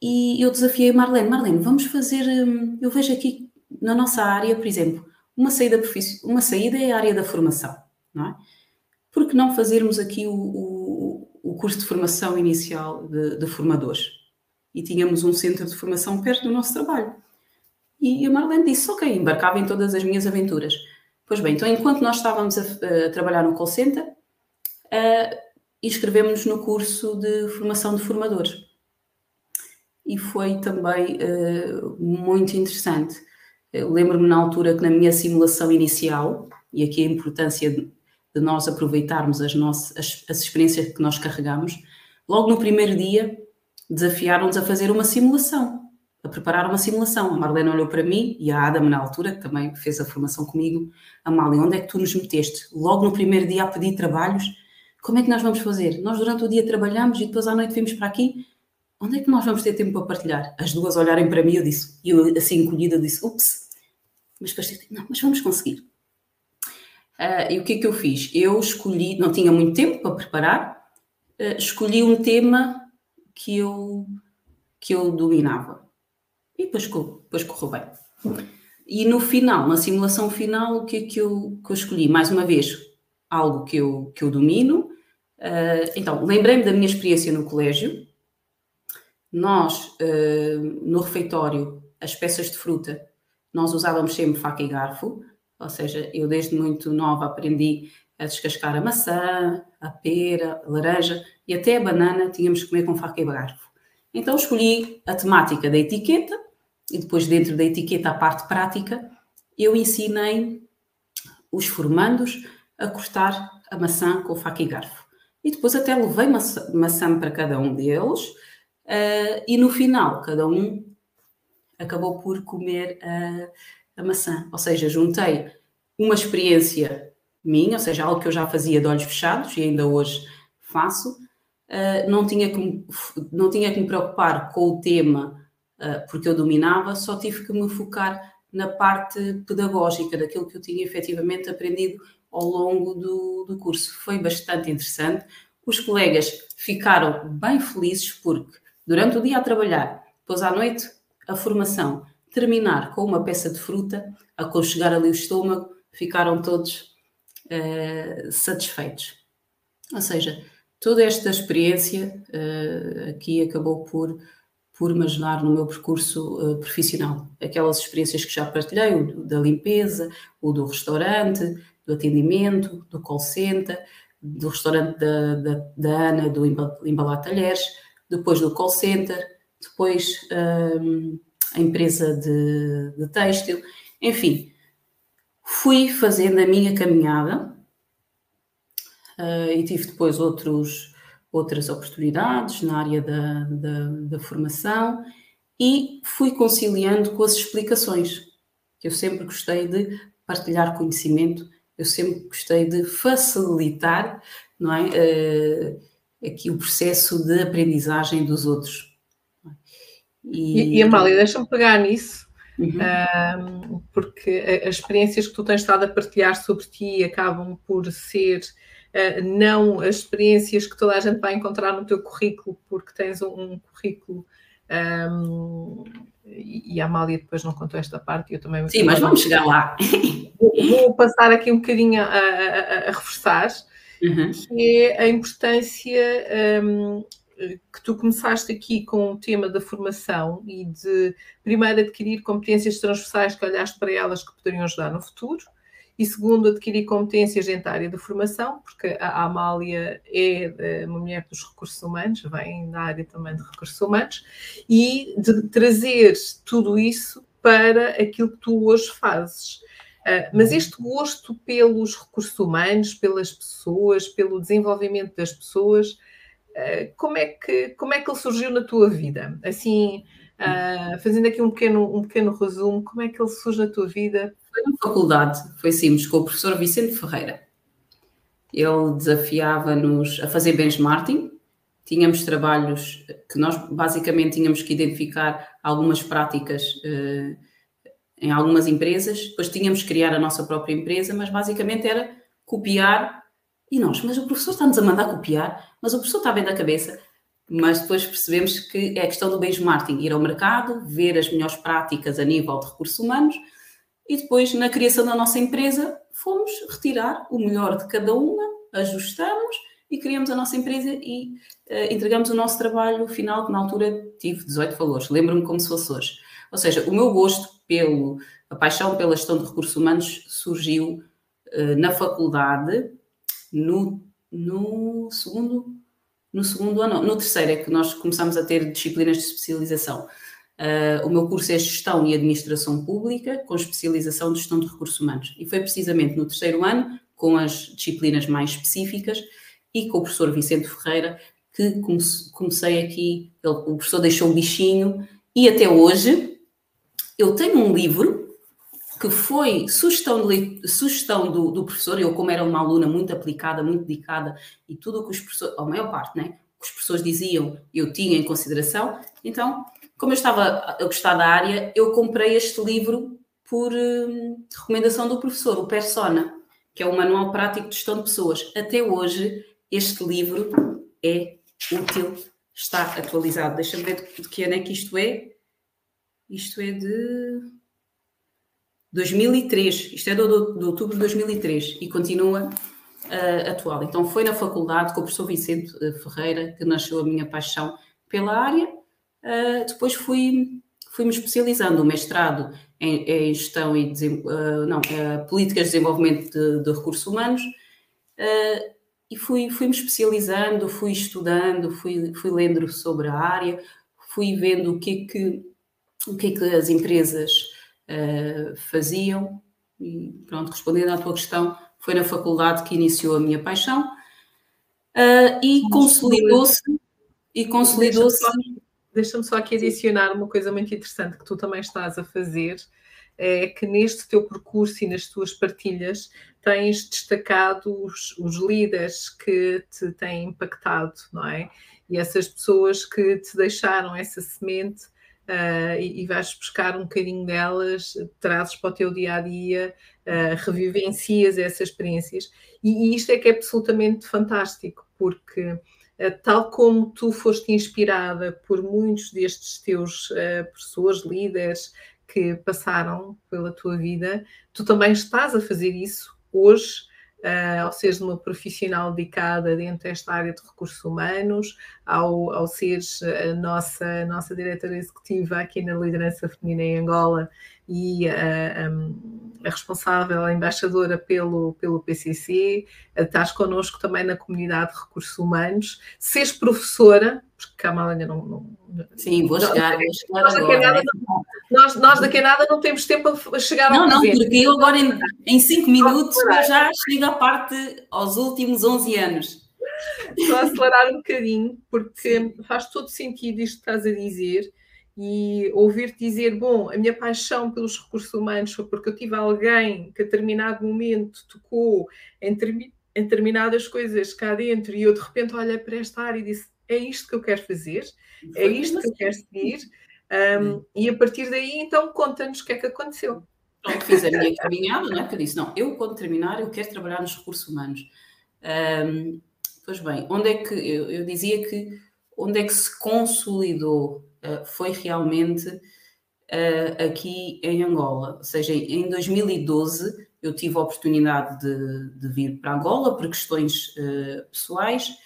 e eu desafiei a Marlene, Marlene, vamos fazer, hum, eu vejo aqui na nossa área, por exemplo, uma saída, uma saída é a área da formação, não é? Por que não fazermos aqui o, o, o curso de formação inicial de, de, formadores? E tínhamos um centro de formação perto do nosso trabalho. E a Marlene disse, ok, embarcava em todas as minhas aventuras. Pois bem, então enquanto nós estávamos a, a trabalhar no call center, uh, inscrevemos-nos no curso de formação de formadores. E foi também uh, muito interessante lembro-me na altura que na minha simulação inicial, e aqui a importância de, nós aproveitarmos as, nossas, as, as experiências que nós carregamos, logo no primeiro dia desafiaram-nos a fazer uma simulação, a preparar uma simulação. A Marlene olhou para mim e a Adam, na altura, que também fez a formação comigo, Amália, onde é que tu nos meteste? Logo no primeiro dia a pedir trabalhos, como é que nós vamos fazer? Nós durante o dia trabalhamos e depois à noite vimos para aqui, onde é que nós vamos ter tempo para partilhar? As duas olharem para mim, eu disse, e eu assim encolhida disse, ups, mas depois disse, não, mas vamos conseguir. Uh, e o que é que eu fiz? Eu escolhi, não tinha muito tempo para preparar, uh, escolhi um tema que eu, que eu dominava. E depois, depois correu bem. E no final, na simulação final, o que é que eu, que eu escolhi? Mais uma vez, algo que eu, que eu domino. Uh, então, lembrei-me da minha experiência no colégio, nós, no refeitório, as peças de fruta. Nós usávamos sempre faca e garfo, ou seja, eu desde muito nova aprendi a descascar a maçã, a pera, a laranja e até a banana tínhamos que comer com faca e garfo. Então escolhi a temática da etiqueta e depois dentro da etiqueta a parte prática, eu ensinei os formandos a cortar a maçã com faca e garfo. E depois até levei maçã, maçã para cada um deles uh, e no final cada um acabou por comer a, a maçã. Ou seja, juntei uma experiência minha, ou seja, algo que eu já fazia de olhos fechados e ainda hoje faço, uh, não, tinha que não tinha que me preocupar com o tema uh, porque eu dominava, só tive que me focar na parte pedagógica, daquilo que eu tinha efetivamente aprendido ao longo do, do curso. Foi bastante interessante. Os colegas ficaram bem felizes porque durante o dia a trabalhar, depois à noite a formação, terminar com uma peça de fruta, aconchegar ali o estômago, ficaram todos uh, satisfeitos. Ou seja, toda esta experiência uh, aqui acabou por, por me ajudar no meu percurso uh, profissional. Aquelas experiências que já partilhei, o da limpeza, o do restaurante, do atendimento, do call center, do restaurante da, da, da Ana, do Embalar Talheres, depois do call center, depois um, a empresa de, de têxtil, enfim, fui fazendo a minha caminhada uh, e tive depois outros, outras oportunidades na área da, da, da formação e fui conciliando com as explicações, que eu sempre gostei de partilhar conhecimento, eu sempre gostei de facilitar não é, uh, aqui o processo de aprendizagem dos outros. E, e Amália, deixa-me pegar nisso, uhum. um, porque as experiências que tu tens estado a partilhar sobre ti acabam por ser uh, não as experiências que toda a gente vai encontrar no teu currículo, porque tens um, um currículo. Um, e a Amália depois não contou esta parte, eu também. Sim, mas vamos chegar lá. Vou, vou passar aqui um bocadinho a, a, a reforçar, uhum. que é a importância um, que tu começaste aqui com o tema da formação e de primeiro adquirir competências transversais que olhaste para elas que poderiam ajudar no futuro e segundo adquirir competências dentro da área da formação, porque a Amália é uma mulher dos recursos humanos, vem da área também de recursos humanos, e de trazer tudo isso para aquilo que tu hoje fazes. Uh, mas este gosto pelos recursos humanos, pelas pessoas, pelo desenvolvimento das pessoas, como, é que, como é que ele surgiu na tua vida? Assim, uh, fazendo aqui um pequeno, um pequeno resumo, como é que ele surge na tua vida? Foi na faculdade, foi simples, com o professor Vicente Ferreira. Ele desafiava-nos a fazer benchmarking, tínhamos trabalhos que nós basicamente tínhamos que identificar algumas práticas uh, em algumas empresas, depois tínhamos que criar a nossa própria empresa, mas basicamente era copiar e nós, mas o professor está-nos a mandar copiar, mas o professor está bem da cabeça. Mas depois percebemos que é a questão do benchmarking, ir ao mercado, ver as melhores práticas a nível de recursos humanos e depois, na criação da nossa empresa, fomos retirar o melhor de cada uma, ajustamos e criamos a nossa empresa e uh, entregamos o nosso trabalho final, que na altura tive 18 valores, lembro-me como se fosse hoje. Ou seja, o meu gosto pelo, a paixão pela gestão de recursos humanos surgiu uh, na faculdade, no, no segundo no segundo ano, no terceiro é que nós começamos a ter disciplinas de especialização. Uh, o meu curso é Gestão e Administração Pública, com especialização de Gestão de Recursos Humanos. E foi precisamente no terceiro ano, com as disciplinas mais específicas, e com o professor Vicente Ferreira, que comecei aqui. Ele, o professor deixou um bichinho, e até hoje eu tenho um livro que foi sugestão, de, sugestão do, do, professor, eu como era uma aluna muito aplicada, muito dedicada, e tudo o que os professores, a maior parte, né, que os professores diziam, eu tinha em consideração, então, como eu estava a gostar da área, eu comprei este livro por hum, recomendação do professor, o Persona, que é o Manual Prático de Gestão de Pessoas. Até hoje, este livro é útil, está atualizado. Deixa-me ver de que ano é que isto é. Isto é de 2003, isto é de outubro de 2003 e continua uh, atual. Então foi na faculdade com o professor Vicente eh, Ferreira que nasceu a minha paixão pela área. Uh, depois fui, fui-me especializando. O mestrado em, em gestão e uh, não, uh, políticas de desenvolvimento de, de recursos humanos. E fui, fui me especializando, fui estudando, fui, fui lendo sobre a área, fui vendo o que é que, o que, é que as empresas uh, faziam. E pronto, respondendo à tua questão, foi na faculdade que iniciou a minha paixão uh, e consolidou-se. E consolidou-se. Deixa-me só aqui adicionar uma coisa muito interessante que tu também estás a fazer, é que neste teu percurso e nas tuas partilhas tens destacado os, os líderes que te têm impactado, não é? E essas pessoas que te deixaram essa semente uh, e, e, vais buscar um bocadinho delas, trazes para o teu dia a dia, uh, revivencias essas experiências. E, e, isto é que é absolutamente fantástico, porque uh, tal como tu foste inspirada por muitos destes teus professores, líderes que passaram pela tua vida, tu também estás a fazer isso hoje uh, ao seres uma profissional dedicada dentro desta área de recursos humanos, ao, ao seres a nossa, a nossa diretora executiva aqui na liderança feminina em Angola e a, a, a responsável, a embaixadora pelo, pelo PCC, estás connosco também na comunidade de recursos humanos, seres professora, porque Kamala ainda não, não. Sim, vou chegar, vou chegar nós, agora. Nada, nós, nós daqui a nada não temos tempo a chegar não, ao Não, não, porque eu agora em, em cinco minutos eu já chego à parte aos últimos 11 anos. Só acelerar um bocadinho, porque faz todo sentido isto que estás a dizer e ouvir-te dizer, bom, a minha paixão pelos recursos humanos foi porque eu tive alguém que a determinado momento tocou em, termi em determinadas coisas cá dentro e eu de repente olhei para esta área e disse, é isto que eu quero fazer, é isto que eu quero seguir um, e a partir daí então conta-nos o que é que aconteceu. Pronto, fiz a minha caminhada, não é? Que eu disse, não, eu quando terminar eu quero trabalhar nos recursos humanos. Um, pois bem, onde é que, eu, eu dizia que onde é que se consolidou foi realmente uh, aqui em Angola. Ou seja, em 2012 eu tive a oportunidade de, de vir para Angola por questões uh, pessoais,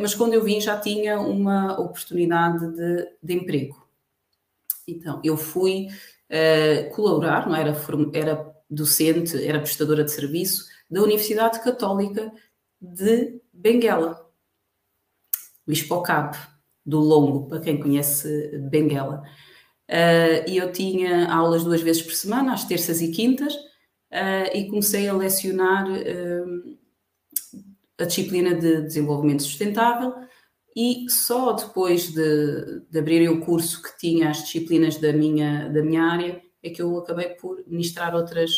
mas quando eu vim já tinha uma oportunidade de, de emprego. Então, eu fui colaborar, não era, era docente, era prestadora de serviço da Universidade Católica de Benguela, Luís Pocab do Longo, para quem conhece Benguela. Uh, e eu tinha aulas duas vezes por semana, às terças e quintas, uh, e comecei a lecionar uh, a disciplina de desenvolvimento sustentável. E só depois de, de abrir o curso que tinha as disciplinas da minha, da minha área é que eu acabei por ministrar outras,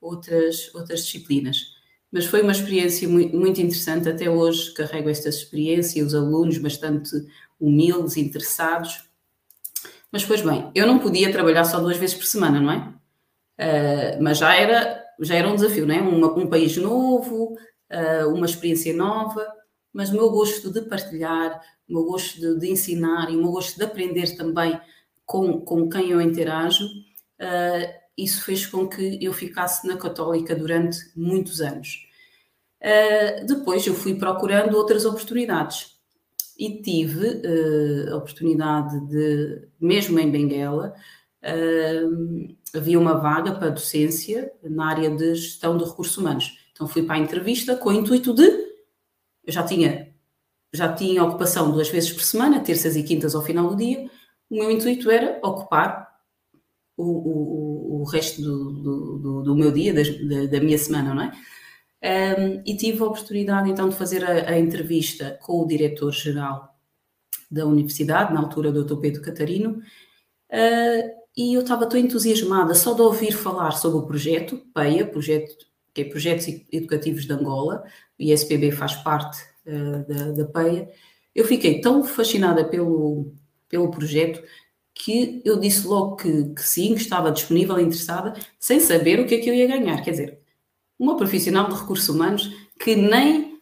outras, outras disciplinas. Mas foi uma experiência muito, muito interessante, até hoje carrego esta experiência, os alunos bastante humildes, interessados. Mas, pois bem, eu não podia trabalhar só duas vezes por semana, não é? Uh, mas já era, já era um desafio, não é? Um, país novo, uh, uma experiência nova, mas o meu gosto de partilhar, o meu gosto de, de ensinar e o meu gosto de aprender também com, com quem eu interajo, uh, isso fez com que eu ficasse na Católica durante muitos anos. depois eu fui procurando outras oportunidades e tive uh, a oportunidade de, mesmo em Benguela, uh, havia uma vaga para docência na área de gestão de recursos humanos. Então fui para a entrevista com o intuito de. Eu já tinha, já tinha ocupação duas vezes por semana, terças e quintas ao final do dia. O meu intuito era ocupar o, o, o resto do, do, do, do meu dia, da, da minha semana, não é? Um, e tive a oportunidade então de fazer a, a entrevista com o diretor-geral da universidade, na altura, o Dr. Pedro Catarino, uh, e eu estava tão entusiasmada só de ouvir falar sobre o projeto, PEIA, projeto, que é Projetos Educativos de Angola, o ISPB faz parte uh, da, da PEIA, eu fiquei tão fascinada pelo, pelo projeto que eu disse logo que, que sim, que estava disponível e interessada, sem saber o que é que eu ia ganhar. Quer dizer, uma profissional de recursos humanos que nem,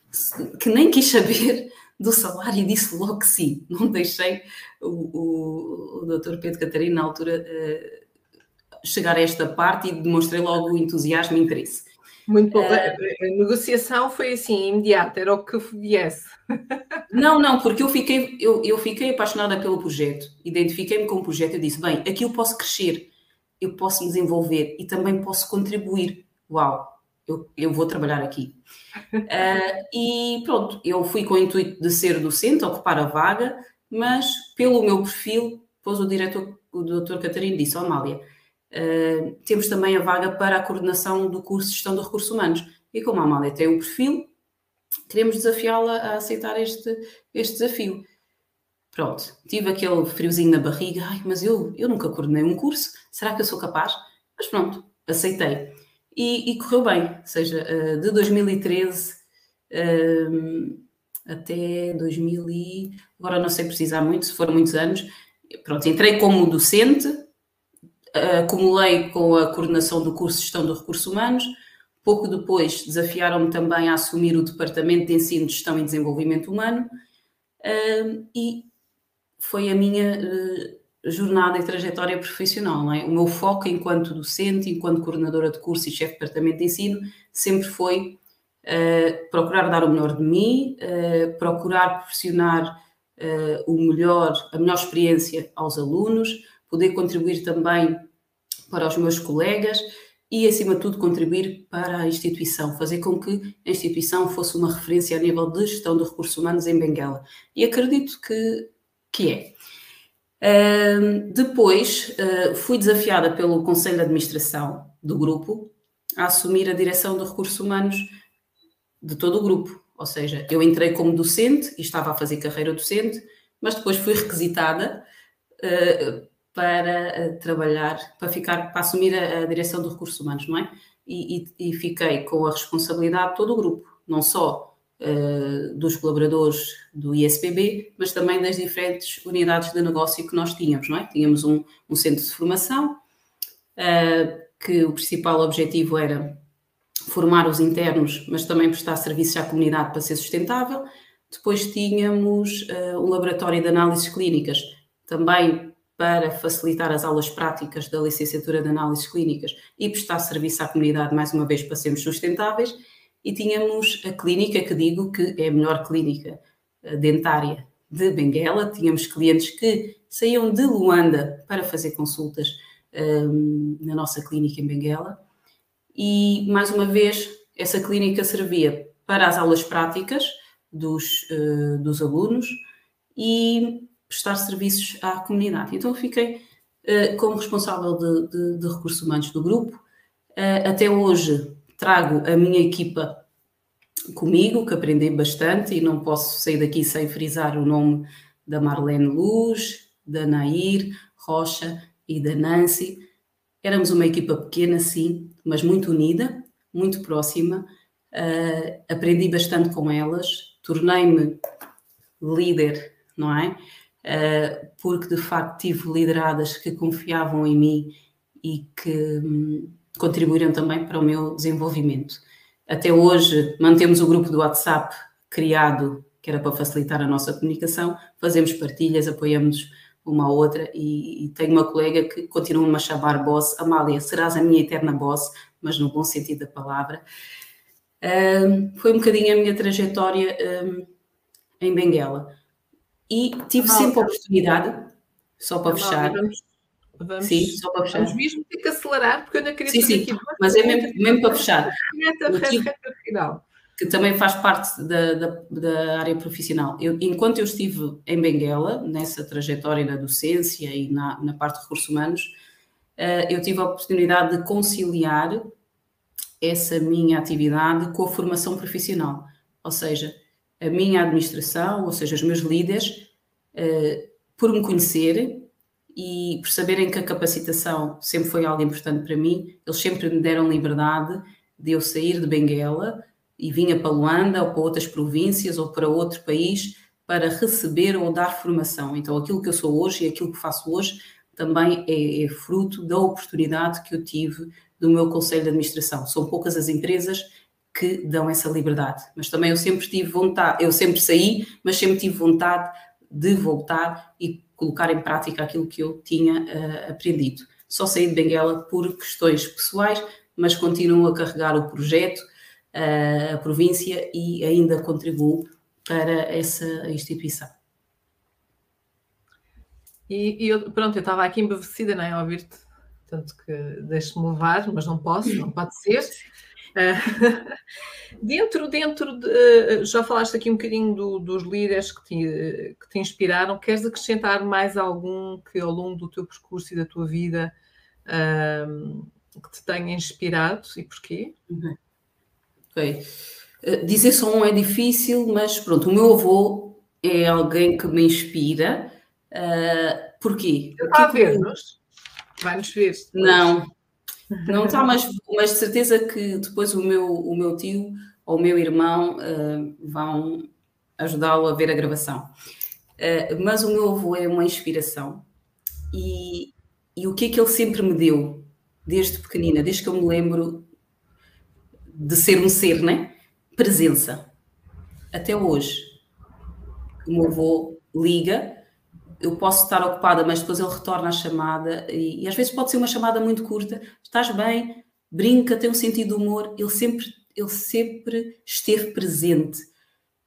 que nem quis saber do salário e disse logo que sim. Não deixei o, o, o doutor Pedro Catarina, na altura, uh, chegar a esta parte e demonstrei logo o entusiasmo e interesse. Muito bom. Uh, a negociação foi assim, imediata, era o que viesse. Não, não, porque eu fiquei, eu, eu fiquei apaixonada pelo projeto, identifiquei-me com o projeto e disse: bem, aqui eu posso crescer, eu posso me desenvolver e também posso contribuir. Uau, eu, eu vou trabalhar aqui. Uh, e pronto, eu fui com o intuito de ser docente, ocupar a vaga, mas pelo meu perfil, depois o diretor, o doutor Catarino disse: oh, Amália, uh, temos também a vaga para a coordenação do curso de Gestão de Recursos Humanos. E como a Amália tem um perfil, queremos desafiá-la a aceitar este, este desafio. Pronto, tive aquele friozinho na barriga, ai, mas eu, eu nunca coordenei um curso, será que eu sou capaz? Mas pronto, aceitei. E, e correu bem, ou seja, eh, de 2013 um, eh, até 2000 e... agora não sei precisar muito, se foram muitos anos, pronto, entrei como docente, acumulei com a coordenação do curso de Gestão de Recursos Humanos, pouco depois desafiaram-me também a assumir o Departamento de Ensino, Gestão e Desenvolvimento Humano e foi a minha jornada e trajetória profissional. É? O meu foco enquanto docente, enquanto coordenadora de curso e chefe de Departamento de Ensino, sempre foi uh, procurar dar o melhor de mim, procurar proporcionar o melhor, a melhor experiência aos alunos, poder contribuir também para os meus colegas e, acima de tudo, contribuir para a instituição, fazer com que a instituição fosse uma referência a nível de gestão de recursos humanos em Benguela. E acredito que, que é. Depois, uh, fui desafiada pelo Conselho de Administração do grupo a assumir a direção de recursos humanos de todo o grupo. Ou seja, eu entrei como docente e estava a fazer carreira docente, mas depois fui requisitada uh, para eh, trabalhar, para ficar, para assumir a, a direção dos recursos humanos, não é? E, e, e, fiquei com a responsabilidade de todo o grupo, não só dos colaboradores do ISPB, mas também das diferentes unidades de negócio que nós tínhamos, não é? Tínhamos um, um centro de formação, uh, que o principal objetivo era formar os internos, mas também prestar serviços à comunidade para ser sustentável. Depois tínhamos uh, um laboratório de análises clínicas, também para facilitar as aulas práticas da licenciatura de análises clínicas e prestar serviço à comunidade, mais uma vez, para sermos sustentáveis. E tínhamos a clínica, que digo que é a melhor clínica dentária de Benguela. Tínhamos clientes que saíam de Luanda para fazer consultas um, na nossa clínica em Benguela. E, mais uma vez, essa clínica servia para as aulas práticas dos, uh, dos alunos e prestar serviços à comunidade. Então fiquei uh, como responsável de, de, de, recursos humanos do grupo. Uh, até hoje trago a minha equipa comigo, que aprendi bastante e não posso sair daqui sem frisar o nome da Marlene Luz, da Nair Rocha e da Nancy. Éramos uma equipa pequena, sim, mas muito unida, muito próxima. Uh, aprendi bastante com elas, tornei-me líder, não é? uh, porque de facto tive lideradas que confiavam em mim e que um, contribuíram também para o meu desenvolvimento. Até hoje mantemos o grupo do WhatsApp criado, que era para facilitar a nossa comunicação, fazemos partilhas, apoiamos uma à outra e, e tenho uma colega que continua-me a chamar boss, Amália, serás a minha eterna boss, mas no bom sentido da palavra. Um, foi um bocadinho a minha trajetória um, em Benguela. E tive sempre a oportunidade, só para fechar. Vamos, vamos, sim, só para fechar. Vamos mesmo ter que acelerar, porque eu não queria sim, sim, aqui. Mas é mesmo, mesmo para fechar. Reta, final. Que também faz parte da, da, da área profissional. Eu, enquanto eu estive em Benguela, nessa trajetória na docência e na, na parte de recursos humanos, uh, eu tive a oportunidade de conciliar essa minha atividade com a formação profissional. Ou seja, a minha administração, ou seja, os meus líderes, uh, por me conhecerem e por saberem que a capacitação sempre foi algo importante para mim, eles sempre me deram liberdade de eu sair de Benguela e vinha para Luanda ou para outras províncias ou para outro país para receber ou dar formação. Então, aquilo que eu sou hoje e aquilo que faço hoje também é, é fruto da oportunidade que eu tive do meu conselho de administração. São poucas as empresas que dão essa liberdade. Mas também eu sempre tive vontade, eu sempre saí, mas sempre tive vontade de voltar e colocar em prática aquilo que eu tinha uh, aprendido. Só saí de Benguela por questões pessoais, mas continuo a carregar o projeto, a província e ainda contribuo para essa instituição. E, e eu, pronto, eu estava aqui embevecida, não é? A ouvir-te, tanto que deixo-me levar, mas não posso, não pode ser. Uh, dentro, dentro de, já falaste aqui um bocadinho do, dos líderes que te, que te inspiraram, queres acrescentar mais algum que ao longo do teu percurso e da tua vida uh, que te tenha inspirado e porquê? Uhum. Ok. dizer só um é difícil, mas pronto, o meu avô é alguém que me inspira Uh, porquê? Está a ver-nos? Vai-nos ver. Não, não está, mas, mas de certeza que depois o meu, o meu tio ou o meu irmão uh, vão ajudá-lo a ver a gravação. Uh, mas o meu avô é uma inspiração e, e o que é que ele sempre me deu, desde pequenina, desde que eu me lembro de ser um ser, né? Presença. Até hoje. O meu avô liga eu posso estar ocupada, mas depois ele retorna a chamada e, e, às vezes pode ser uma chamada muito curta. Estás bem? Brinca, tem um sentido de humor. Ele sempre, ele sempre esteve presente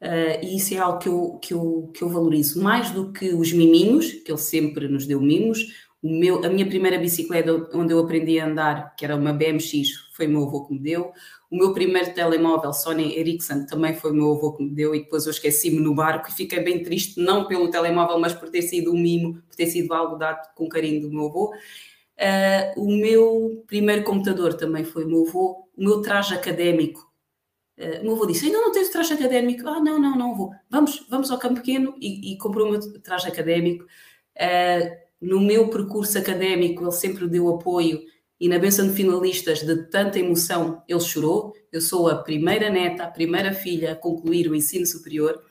uh, e isso é algo que eu, que, eu, que eu valorizo mais do que os miminhos, que ele sempre nos deu mimos. O meu, a minha primeira bicicleta onde eu aprendi a andar, que era uma BMX, foi o meu avô que me deu. O meu primeiro telemóvel, Sony Ericsson, também foi o meu avô que me deu e depois eu esqueci-me no barco e fiquei bem triste, não pelo telemóvel, mas por ter sido um mimo, por ter sido algo dado com carinho do meu avô. Uh, o meu primeiro computador também foi o meu avô. O meu traje académico, uh, o meu avô disse, ainda não tens traje académico? Ah, não, não, não vou. Vamos, vamos ao campo pequeno e, e comprou o meu traje académico. Uh, no meu percurso académico, ele sempre deu apoio e na benção de finalistas de tanta emoção ele chorou. Eu sou a primeira neta, a primeira filha a concluir o ensino superior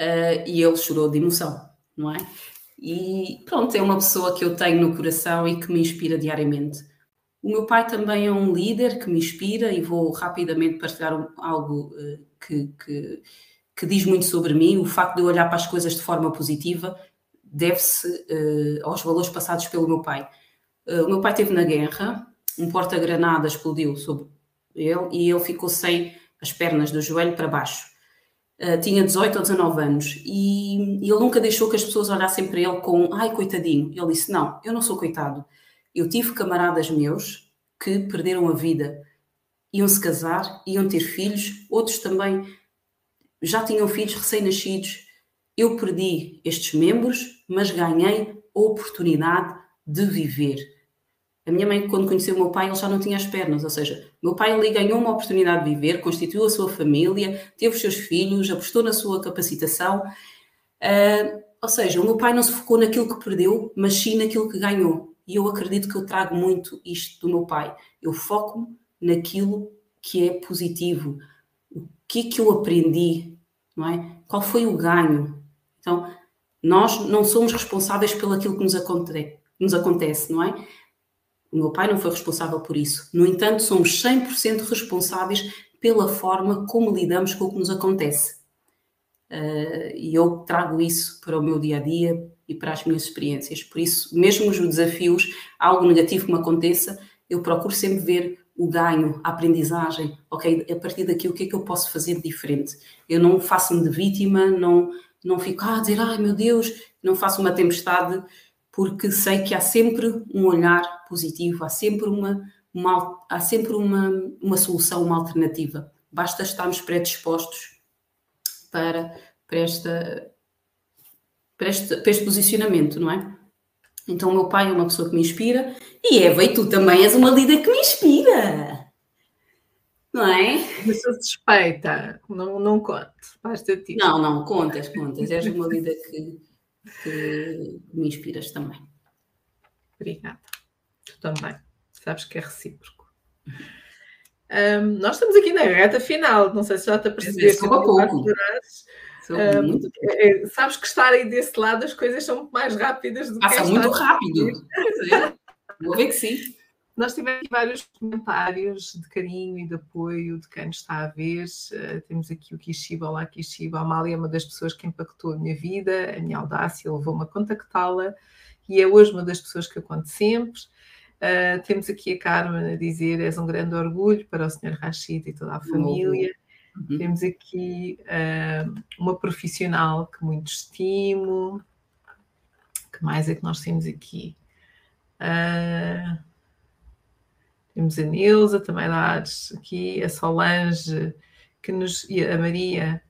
uh, e ele chorou de emoção, não é? E pronto, é uma pessoa que eu tenho no coração e que me inspira diariamente. O meu pai também é um líder que me inspira e vou rapidamente partilhar algo uh, que, que, que, diz muito sobre mim. O facto de eu olhar para as coisas de forma positiva deve-se uh, aos valores passados pelo meu pai. Uh, o meu pai esteve na guerra, um porta-granada explodiu sobre ele e ele ficou sem as pernas do joelho para baixo. Uh, tinha 18 ou 19 anos e, e, ele nunca deixou que as pessoas olhassem para ele com ai, coitadinho. Ele disse: Não, eu não sou coitado. Eu tive camaradas meus que perderam a vida, iam se casar, iam ter filhos, outros também já tinham filhos recém-nascidos. Eu perdi estes membros, mas ganhei a oportunidade de viver. A minha mãe, quando conheceu o meu pai, ele já não tinha as pernas, ou seja, meu pai ali ganhou uma oportunidade de viver, constituiu a sua família, teve os seus filhos, apostou na sua capacitação. Uh, ou seja, o meu pai não se focou naquilo que perdeu, mas sim naquilo que ganhou. E eu acredito que eu trago muito isto do meu pai. Eu foco naquilo que é positivo. O que é que eu aprendi, não é? Qual foi o ganho? Então, nós não somos responsáveis pelo aquilo que nos nos acontece, não é? O meu pai não foi responsável por isso. No entanto, somos 100% responsáveis pela forma como lidamos com o que nos acontece. Uh, e eu trago isso para o meu dia a dia e para as minhas experiências. Por isso, mesmo os desafios, algo negativo que me aconteça, eu procuro sempre ver o ganho, a aprendizagem. Ok, a partir daqui, o que é que eu posso fazer de diferente? Eu não faço-me de vítima, não, não fico ah, a dizer, ai meu Deus, não faço uma tempestade porque sei que há sempre um olhar positivo, há sempre uma, uma, há sempre uma, uma solução, uma alternativa. Basta estarmos predispostos para, para, esta, para, este, para este posicionamento, não é? Então, o meu pai é uma pessoa que me inspira e Eva, e tu também és uma líder que me inspira. Não é? Eu sou suspeita, não, não conto, basta ti. Não, não, contas, contas. És uma líder que, que me inspiras também. Obrigada. Tu também. Sabes que é recíproco. Um, nós estamos aqui na reta final, não sei se já está a perceber. Só pouco. Um, é, sabes que estar aí desse lado as coisas são muito mais rápidas do Passa que. Passa muito rápido. Vou ver que sim. Nós tivemos vários comentários de carinho e de apoio de quem nos está a ver. Uh, temos aqui o Kishiba, olá Kishiba. A Amália é uma das pessoas que impactou a minha vida, a minha audácia levou-me a contactá-la e é hoje uma das pessoas que eu conto sempre. Uh, temos aqui a Carmen a dizer: és um grande orgulho para o Sr. Rachid e toda a família. Uhum. Temos aqui uh, uma profissional que muito estimo. que mais é que nós temos aqui? Uh, temos a Neuza, também lá aqui, a Solange, que nos, e a Maria,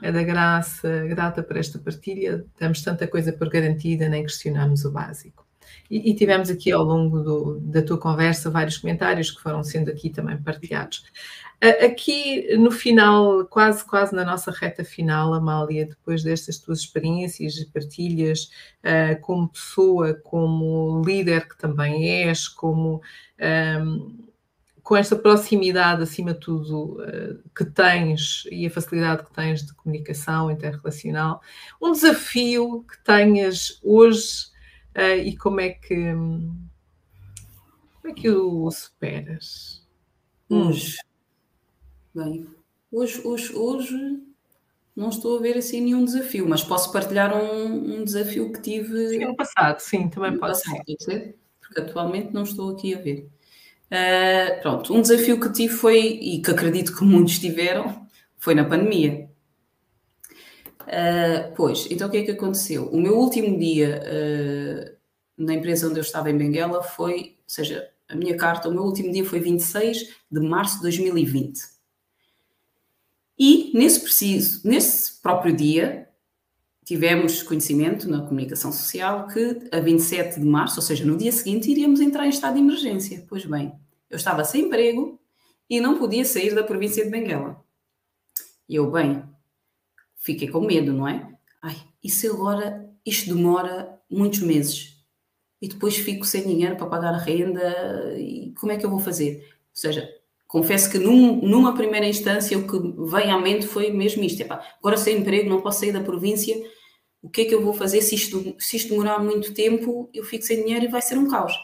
a da Graça, grata por esta partilha. Damos tanta coisa por garantida, nem questionamos o básico. E, e tivemos aqui ao longo do, da tua conversa vários comentários que foram sendo aqui também partilhados. Aqui no final, quase quase na nossa reta final, Amália, depois destas tuas experiências e partilhas, uh, como pessoa, como líder que também és, como um, com esta proximidade, acima de tudo, uh, que tens e a facilidade que tens de comunicação interrelacional, um desafio que tenhas hoje uh, e como é que como é que o superas? Hoje. Bem, hoje, hoje, hoje não estou a ver assim nenhum desafio, mas posso partilhar um, um desafio que tive. Sim, no passado, sim, também pode passado, ser. Porque atualmente não estou aqui a ver. Uh, pronto, um desafio que tive foi, e que acredito que muitos tiveram, foi na pandemia. Uh, pois, então o que é que aconteceu? O meu último dia uh, na empresa onde eu estava em Benguela foi, ou seja, a minha carta, o meu último dia foi 26 de março de 2020. E nesse preciso, nesse próprio dia, tivemos conhecimento na comunicação social que a 27 de março, ou seja, no dia seguinte, iríamos entrar em estado de emergência. Pois bem, eu estava sem emprego e não podia sair da província de Benguela. E eu, bem, fiquei com medo, não é? Ai, e se agora isto demora muitos meses? E depois fico sem dinheiro para pagar a renda e como é que eu vou fazer? Ou seja, confesso que num, numa primeira instância o que veio à mente foi mesmo isto: epá, agora sem emprego, não posso sair da província, o que é que eu vou fazer se isto, se isto demorar muito tempo? Eu fico sem dinheiro e vai ser um caos.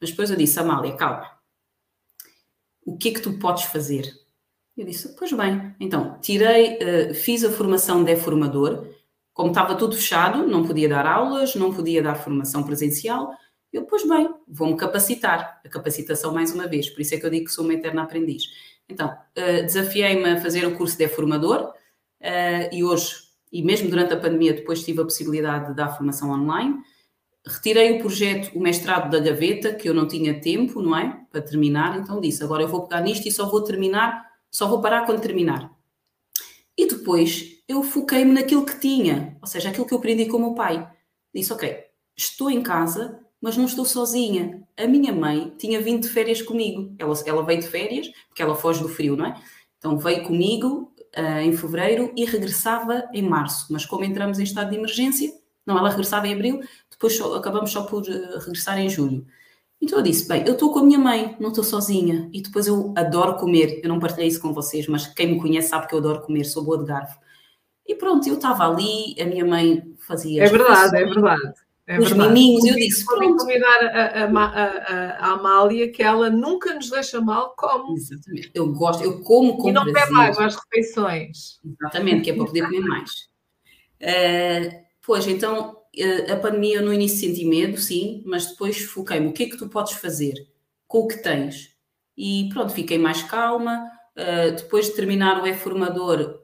Mas depois eu disse: Amália, calma, o que é que tu podes fazer? Eu disse: Pois bem, então tirei, uh, fiz a formação de formador, como estava tudo fechado, não podia dar aulas, não podia dar formação presencial eu, pois bem, vou-me capacitar. A capacitação, mais uma vez, por isso é que eu digo que sou uma eterna aprendiz. Então, uh, desafiei-me a fazer o curso de formador uh, e hoje, e mesmo durante a pandemia, depois tive a possibilidade de dar formação online. Retirei o projeto, o mestrado da gaveta, que eu não tinha tempo, não é? Para terminar, então disse: agora eu vou pegar nisto e só vou terminar, só vou parar quando terminar. E depois eu foquei-me naquilo que tinha, ou seja, aquilo que eu aprendi com o meu pai. Disse: ok, estou em casa, mas não estou sozinha. A minha mãe tinha vindo de férias comigo. Ela, ela veio de férias, porque ela foge do frio, não é? Então veio comigo uh, em fevereiro e regressava em março. Mas como entramos em estado de emergência, não, ela regressava em abril, depois só, acabamos só por uh, regressar em julho. Então eu disse: bem, eu estou com a minha mãe, não estou sozinha. E depois eu adoro comer. Eu não partilhei isso com vocês, mas quem me conhece sabe que eu adoro comer, sou boa de garfo. E pronto, eu estava ali, a minha mãe fazia. É verdade, é verdade. É os verdade. miminhos, eu disse, pronto. convidar a, a, a, a, Amália, que ela nunca nos deixa mal, como. Exatamente. Eu gosto, eu como com E não bebe água às refeições. Exatamente, que é para poder comer mais. Uh, pois, então, uh, a pandemia, eu no início senti medo, sim, mas depois foquei-me, o que é que tu podes fazer com o que tens? E pronto, fiquei mais calma. Uh, depois de terminar o e-formador,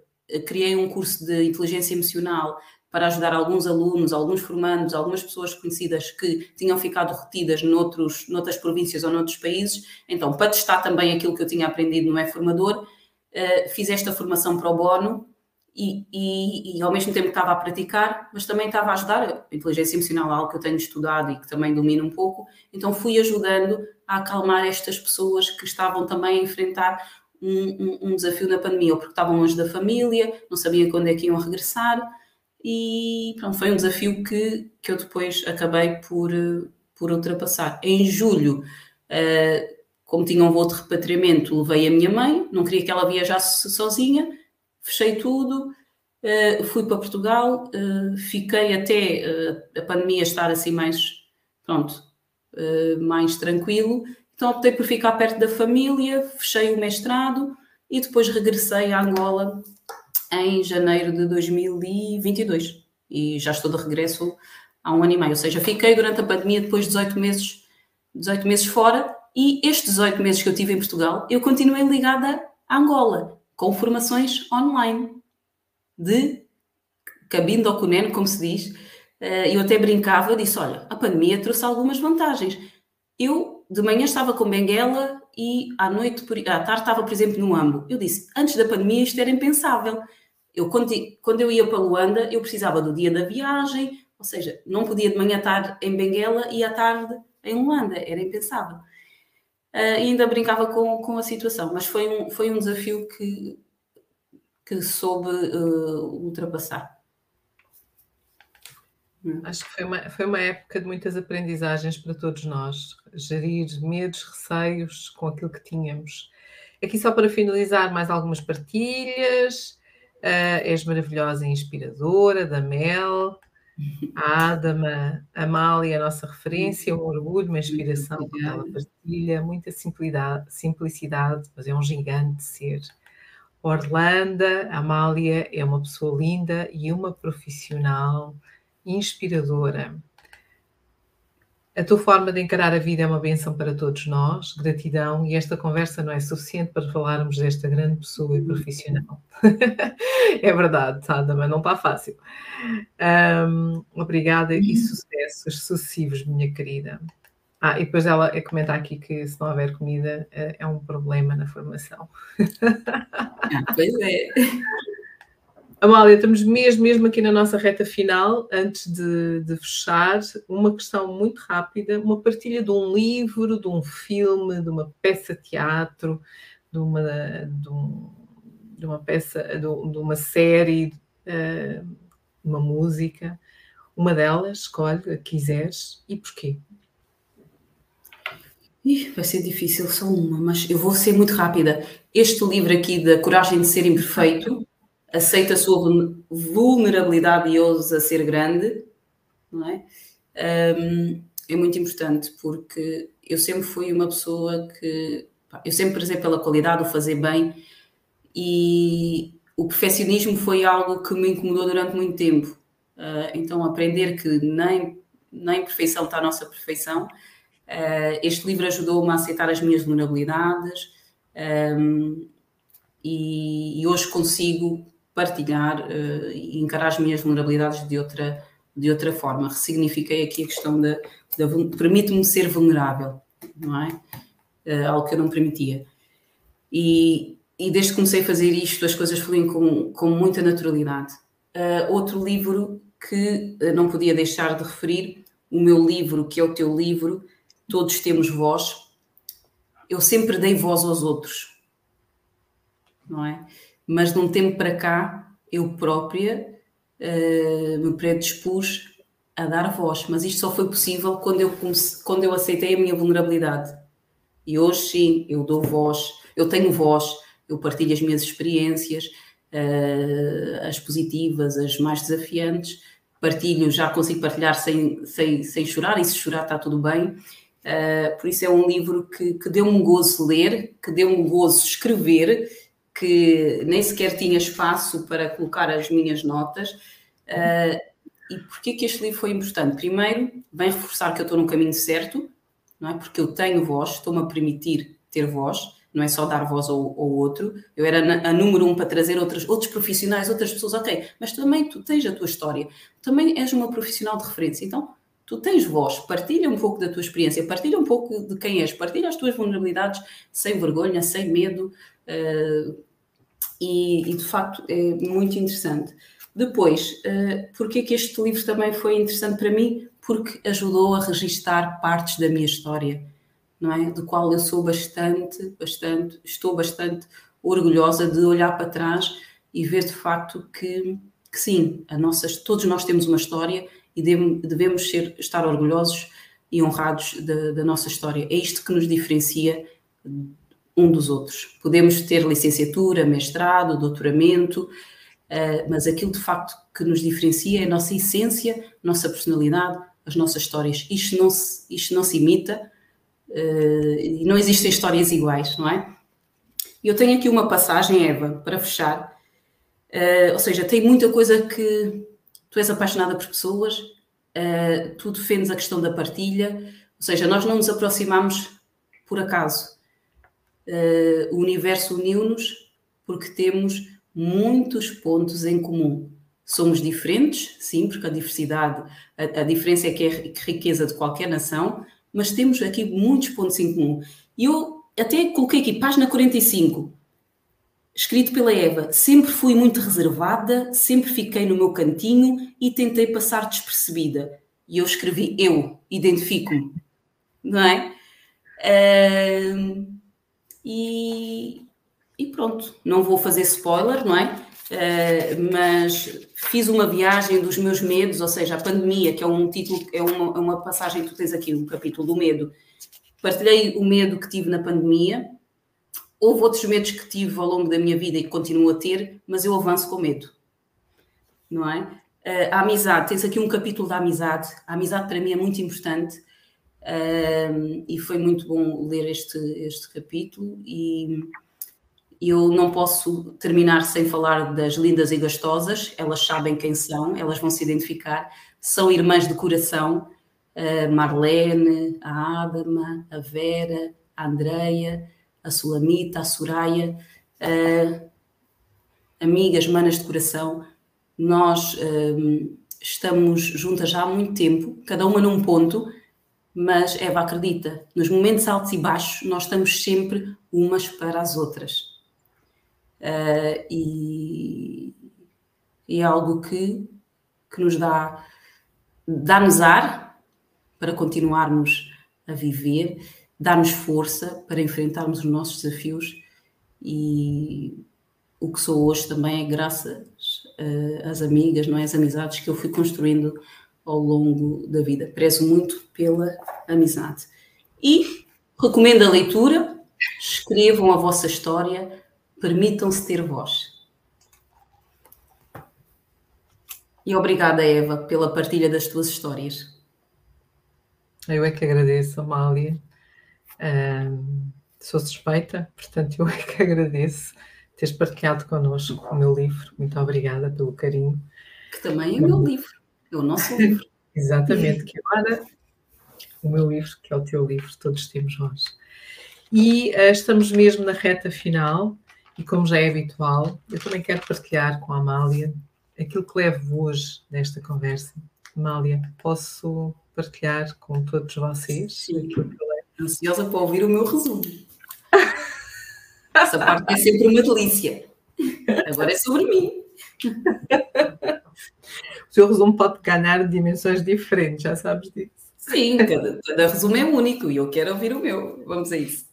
criei um curso de inteligência emocional para ajudar alguns alunos, alguns formandos, algumas pessoas conhecidas que tinham ficado retidas noutros, noutras províncias ou noutros países. Então, para testar também aquilo que eu tinha aprendido no E-Formador, uh, fiz esta formação para o bono e, e, e, ao mesmo tempo estava a praticar, mas também estava a ajudar. A inteligência emocional é algo que eu tenho estudado e que também domino um pouco, então fui ajudando a acalmar estas pessoas que estavam também a enfrentar um, um, um desafio na pandemia, ou porque estavam longe da família, não sabiam quando é que iam regressar e pronto, foi um desafio que, que eu depois acabei por, por ultrapassar. Em julho, uh, como tinha um voo de repatriamento, levei a minha mãe, não queria que ela viajasse sozinha, fechei tudo, uh, fui para Portugal, fiquei até a pandemia estar assim mais, pronto, mais tranquilo, então optei por ficar perto da família, fechei o mestrado e depois regressei a Angola em janeiro de 2022 e já estou de regresso há um ano e meio. Ou seja, fiquei durante a pandemia depois de 18 meses 18 meses fora, e estes 18 meses que eu tive em Portugal, eu continuei ligada a Angola, com formações online, de cabine do Cunen, como se diz. Eh, eu até brincava, disse, olha, a pandemia trouxe algumas vantagens. Eu, de manhã, estava com Benguela e à noite, à tarde, estava, por exemplo, no Ambo. Eu disse, antes da pandemia isto era impensável. Eu, quando, eu ia para Luanda, eu precisava do dia da viagem, ou seja, não podia de manhã estar em Benguela e à tarde em Luanda, era impensável. Uh, ainda brincava com, com a situação, mas foi um, foi um desafio que, que soube uh, ultrapassar. Acho que foi uma, foi uma época de muitas aprendizagens para todos nós, gerir medos, receios com aquilo que tínhamos. Aqui só para finalizar, mais algumas partilhas. Uh, és maravilhosa e inspiradora, da Mel, a Adama, a Amália, a nossa referência, um orgulho, uma inspiração que ela partilha, muita simplicidade, simplicidade, mas é um gigante ser. Orlanda, a Amália é uma pessoa linda e uma profissional inspiradora. A tua forma de encarar a vida é uma benção para todos nós, gratidão, e esta conversa não é suficiente para falarmos desta grande pessoa e profissional. é verdade, Sandra, mas não está fácil. Um, obrigada e sucessos sucessivos, minha querida. Ah, e depois ela comenta aqui que se não houver comida eh, é um problema na formação. Ah, pois é. Amália, estamos mesmo, mesmo aqui na nossa reta final, antes de, de, fechar, uma questão muito rápida, uma partilha de um livro, de um filme, de uma peça de teatro, de uma, de, um, de uma peça, de, uma série, uh, uma música, uma delas, escolhe a que quiseres e porquê? Ih, vai ser difícil só uma, mas eu vou ser muito rápida. Este livro aqui da Coragem de Ser Imperfeito aceita a sua vulnerabilidade e ousa ser grande, não é? Um, é muito importante porque eu sempre fui uma pessoa que eu sempre prezei pela qualidade, o fazer bem e o perfeccionismo foi algo que me incomodou durante muito tempo. Uh, então aprender que nem na imperfeição está a nossa perfeição. Uh, este livro ajudou-me a aceitar as minhas vulnerabilidades um, e, e, hoje consigo partilhar uh, e encarar as minhas vulnerabilidades de outra, de outra forma. Ressignifiquei aqui a questão da. da Permite-me ser vulnerável, não é? Uh, algo que eu não permitia. E, e desde que comecei a fazer isto, as coisas fluem com, com muita naturalidade. Uh, outro livro que não podia deixar de referir, o meu livro, que é o teu livro, Todos Temos Voz. Eu sempre dei voz aos outros, não é? Mas de um tempo para cá eu própria uh, me predispus a dar voz, mas isto só foi possível quando eu, comece, quando eu aceitei a minha vulnerabilidade. E hoje sim, eu dou voz, eu tenho voz, eu partilho as minhas experiências, uh, as positivas, as mais desafiantes, partilho, já consigo partilhar sem, sem, sem chorar, e se chorar está tudo bem. Uh, por isso é um livro que, que deu-me um gozo ler, que deu-me um gozo escrever que nem sequer tinha espaço para colocar as minhas notas. Uh, e porquê que este livro foi importante? Primeiro, vem reforçar que eu estou no caminho certo, não é? Porque eu tenho voz, estou-me a permitir ter voz, não é só dar voz ao, ao outro. Eu era a número um para trazer outros, outros profissionais, outras pessoas, ok, mas também tu tens a tua história, também és uma profissional de referência, então tu tens voz, partilha um pouco da tua experiência, partilha um pouco de quem és, partilha as tuas vulnerabilidades sem vergonha, sem medo, Uh, e, e, de facto é muito interessante. Depois, uh, porque que este livro também foi interessante para mim? Porque ajudou a registar partes da minha história, não é? Do qual eu sou bastante, bastante, estou bastante orgulhosa de olhar para trás e ver de facto que, que sim, a nossa, todos nós temos uma história e devemos ser, estar orgulhosos e honrados da, da nossa história. É isto que nos diferencia um dos outros. Podemos ter licenciatura, mestrado, doutoramento, uh, mas aquilo de facto que nos diferencia é a nossa essência, a nossa personalidade, as nossas histórias. Isto não se, isto não se imita uh, e não existem histórias iguais, não é? Eu tenho aqui uma passagem, Eva, para fechar. Uh, ou seja, tem muita coisa que tu és apaixonada por pessoas, tu defendes a questão da partilha, ou seja, nós não nos aproximamos por acaso. Uh, o universo uniu-nos porque temos muitos pontos em comum. Somos diferentes, sim, porque a diversidade, a, a diferença é que é riqueza de qualquer nação, mas temos aqui muitos pontos em comum. E eu até coloquei aqui, página 45, escrito pela Eva, sempre fui muito reservada, sempre fiquei no meu cantinho e tentei passar despercebida. E eu escrevi eu, identifico-me, não é? Uh, e, e, pronto, não vou fazer spoiler, não é? Uh, mas fiz uma viagem dos meus medos, ou seja, a pandemia, que é um título, é uma, é uma passagem que tu tens aqui, um capítulo do medo. Partilhei o medo que tive na pandemia, Houve outros medos que tive ao longo da minha vida e que continuo a ter, mas eu avanço com medo. Não é? Uh, a amizade, tens aqui um capítulo da amizade. A amizade para mim é muito importante uh, e foi muito bom ler este, este capítulo. E eu não posso terminar sem falar das lindas e gastosas. Elas sabem quem são, elas vão se identificar. São irmãs de coração. Marlene, a Adama, a Vera, a Andreia a Sulamita, a Soraya, uh, amigas, manas de coração, nós estamos juntas já há muito tempo, cada uma num ponto, mas Eva acredita, nos momentos altos e baixos, nós estamos sempre umas para as outras. Uh, e, é algo que, que nos dá, dá-nos ar para continuarmos a viver dar-nos força para enfrentarmos os nossos desafios e o que sou hoje também é graças uh, às amigas, não é? As amizades que eu fui construindo ao longo da vida. Prezo muito pela amizade. E recomendo a leitura, escrevam a vossa história, permitam-se ter voz. E obrigada, Eva, pela partilha das tuas histórias. Eu é que agradeço, Amália sou suspeita, portanto, eu é que agradeço teres partilhado connosco o meu livro. Muito obrigada pelo carinho. Que também é o meu livro, é o nosso livro. Exatamente, que agora o meu livro, que é o teu livro, todos temos voz. E uh, estamos mesmo na reta final, e como já é habitual, eu também quero partilhar com a Amália aquilo que levo hoje nesta conversa. Amália, posso partilhar com todos vocês Sim. ansiosa para ouvir o meu resumo. Essa parte é sempre uma delícia. Agora é sobre mim. O seu resumo pode ganhar dimensões diferentes, já sabes disso. Sim, cada, cada resumo é único e eu quero ouvir o meu. Vamos a isso.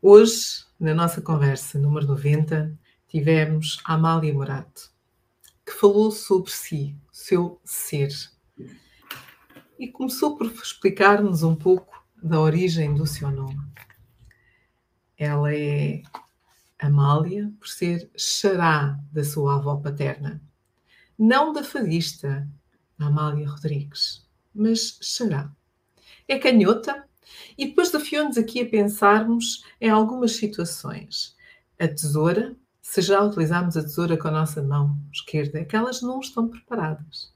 Hoje, na nossa conversa número 90, tivemos a Amália Morato, que falou sobre si, seu ser e começou por explicar-nos um pouco da origem do seu nome. Ela é Amália por ser xará da sua avó paterna, não da fadista Amália Rodrigues, mas xará. É canhota e depois desafiou-nos aqui a pensarmos em algumas situações. A tesoura, se já utilizarmos a tesoura com a nossa mão esquerda, é que elas não estão preparadas.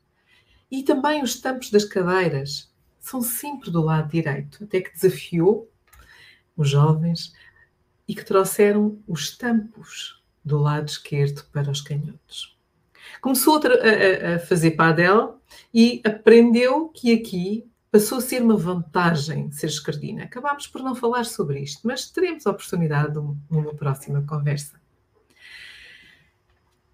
E também os tampos das cadeiras são sempre do lado direito, até que desafiou os jovens e que trouxeram os tampos do lado esquerdo para os canhotos. Começou a, a fazer padel e aprendeu que aqui passou a ser uma vantagem ser escardina. Acabámos por não falar sobre isto, mas teremos a oportunidade numa próxima conversa.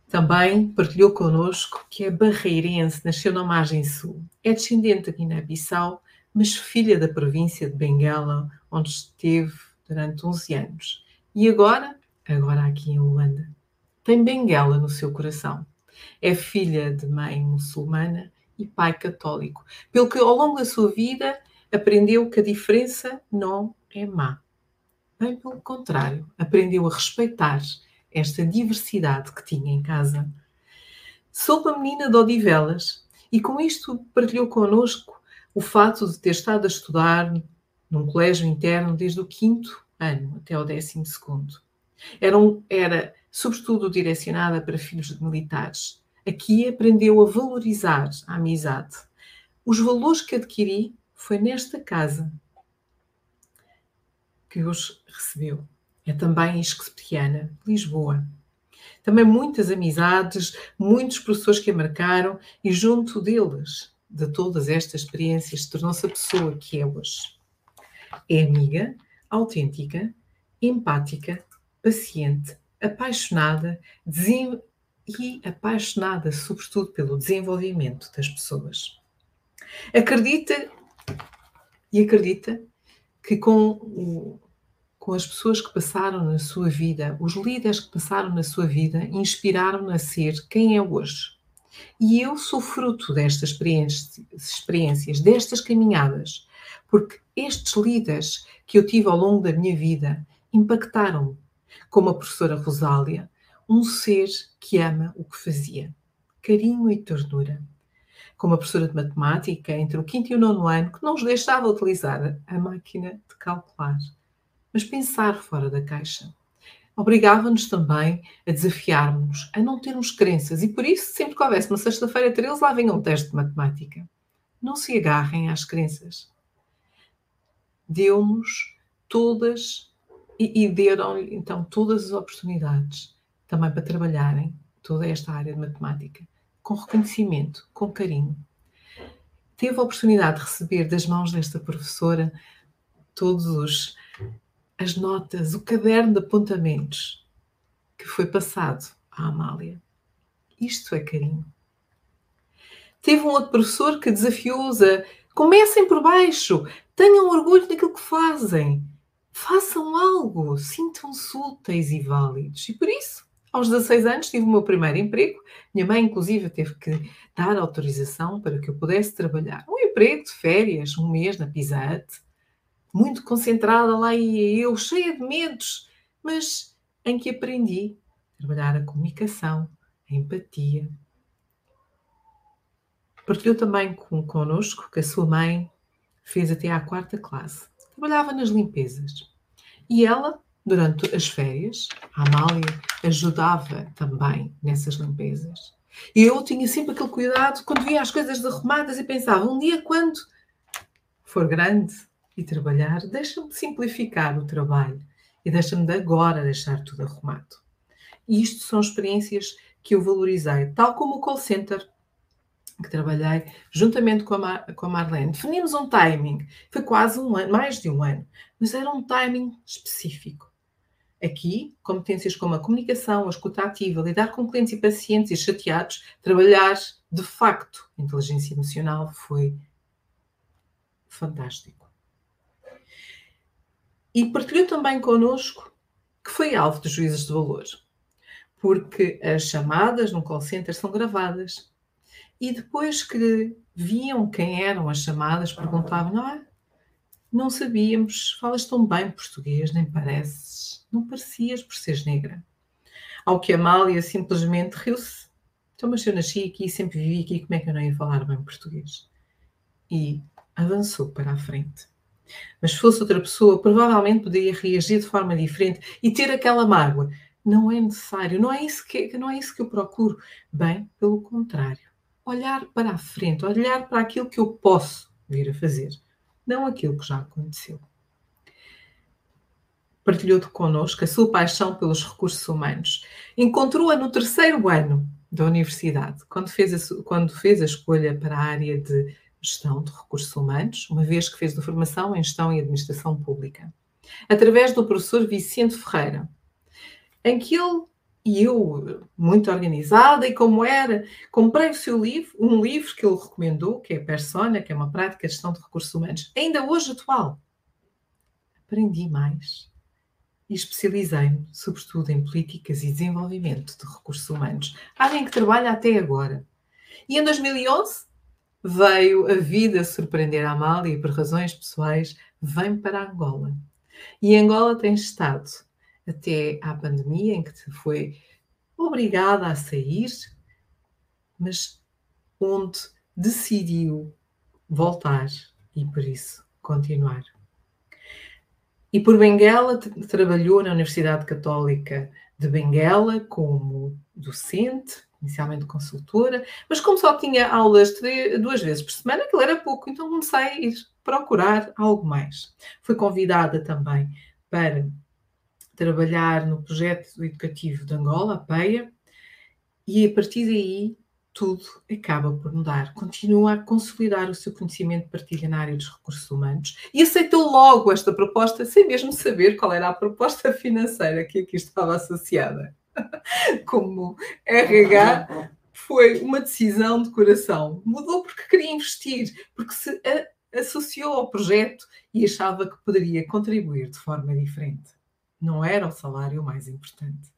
Também partilhou connosco que é barreirense, nasceu na margem sul. É descendente da Guiné-Bissau, mas filha da província de Benguela, onde esteve durante 11 anos. E agora, agora aqui em Luanda, tem Benguela no seu coração. É filha de mãe muçulmana e pai católico, pelo que ao longo da sua vida aprendeu que a diferença não é má. Bem pelo contrário, aprendeu a respeitar esta diversidade que tinha em casa. Sou uma menina de Odivelas e com isto partilhou connosco o fato de ter estado a estudar num colégio interno desde o quinto ano até o décimo segundo. Era, um, era sobretudo direcionada para filhos de militares. Aqui aprendeu a valorizar a amizade. Os valores que adquiri foi nesta casa que os recebeu. É também isquespiana, Lisboa. Também muitas amizades, muitos professores que a marcaram e junto deles, de todas estas experiências, tornou-se a pessoa que é hoje. É amiga, autêntica, empática, paciente, apaixonada e apaixonada, sobretudo, pelo desenvolvimento das pessoas. Acredita e acredita que com, o, com as pessoas que passaram na sua vida, os líderes que passaram na sua vida, inspiraram-na a ser quem é hoje. E eu sou fruto destas experiências, destas caminhadas, porque estes líderes que eu tive ao longo da minha vida impactaram-me, como a professora Rosália, um ser que ama o que fazia, carinho e ternura. Como a professora de matemática, entre o quinto e o nono ano, que não nos deixava utilizar a máquina de calcular, mas pensar fora da caixa. Obrigava-nos também a desafiarmos, a não termos crenças, e por isso, sempre que houvesse uma sexta-feira 13, lá venha um teste de matemática. Não se agarrem às crenças. Deu-nos todas e, e deram então todas as oportunidades também para trabalharem toda esta área de matemática com reconhecimento, com carinho. Teve a oportunidade de receber das mãos desta professora todos as notas, o caderno de apontamentos que foi passado à Amália. Isto é carinho. Teve um outro professor que desafiou-os a comecem por baixo, tenham orgulho daquilo que fazem, façam algo, sintam-se úteis e válidos. E por isso, aos 16 anos, tive o meu primeiro emprego. Minha mãe, inclusive, teve que dar autorização para que eu pudesse trabalhar. Um emprego de férias, um mês na Hut, muito concentrada lá e eu, cheia de medos, mas em que aprendi a trabalhar a comunicação, a empatia. Partilhou também com, connosco que a sua mãe fez até à quarta classe trabalhava nas limpezas. E ela, durante as férias, a Amália ajudava também nessas limpezas. E eu tinha sempre aquele cuidado quando via as coisas derrumadas e pensava: um dia, quando for grande e trabalhar, deixa-me simplificar o trabalho e deixa-me de agora deixar tudo arrumado. E isto são experiências que eu valorizei, tal como o call center que trabalhei juntamente com a, Mar, com a Marlene. Definimos um timing, foi quase um ano, mais de um ano, mas era um timing específico. Aqui, competências como a comunicação, a escuta ativa, lidar com clientes e pacientes e chateados, trabalhar de facto inteligência emocional foi fantástico. E partilhou também connosco que foi alvo de juízes de valor, porque as chamadas no call center são gravadas e depois que viam quem eram as chamadas, perguntavam: não é? Não sabíamos, falas tão bem português, nem pareces, não parecias por seres negra. Ao que Amália simplesmente riu-se. Então, mas eu nasci aqui, sempre vivi aqui, como é que eu não ia falar bem português? E avançou para a frente. Mas se fosse outra pessoa, provavelmente poderia reagir de forma diferente e ter aquela mágoa. Não é necessário, não é isso que, não é isso que eu procuro. Bem, pelo contrário olhar para a frente, olhar para aquilo que eu posso vir a fazer, não aquilo que já aconteceu. Partilhou connosco a sua paixão pelos recursos humanos. Encontrou-a no terceiro ano da universidade, quando fez, a, quando fez a escolha para a área de gestão de recursos humanos, uma vez que fez a formação em gestão e administração pública, através do professor Vicente Ferreira, em que ele e eu, muito organizada, e como era, comprei o seu livro, um livro que ele recomendou, que é Persona, que é uma prática de gestão de recursos humanos, ainda hoje atual. Aprendi mais e especializei-me, sobretudo, em políticas e desenvolvimento de recursos humanos. Alguém que trabalha até agora. E em 2011 veio a vida surpreender a Amália e, por razões pessoais, vem para Angola. E Angola tem estado até à pandemia, em que foi obrigada a sair, mas onde decidiu voltar e por isso continuar. E por Benguela trabalhou na Universidade Católica de Benguela como docente, inicialmente consultora, mas como só tinha aulas duas vezes por semana, aquilo era pouco, então comecei a ir procurar algo mais. Fui convidada também para trabalhar no projeto educativo de Angola, a PEIA, e a partir daí tudo acaba por mudar. Continua a consolidar o seu conhecimento de partilha na área dos recursos humanos e aceitou logo esta proposta sem mesmo saber qual era a proposta financeira que aqui estava associada. Como RH, foi uma decisão de coração. Mudou porque queria investir, porque se associou ao projeto e achava que poderia contribuir de forma diferente. Não era o salário mais importante.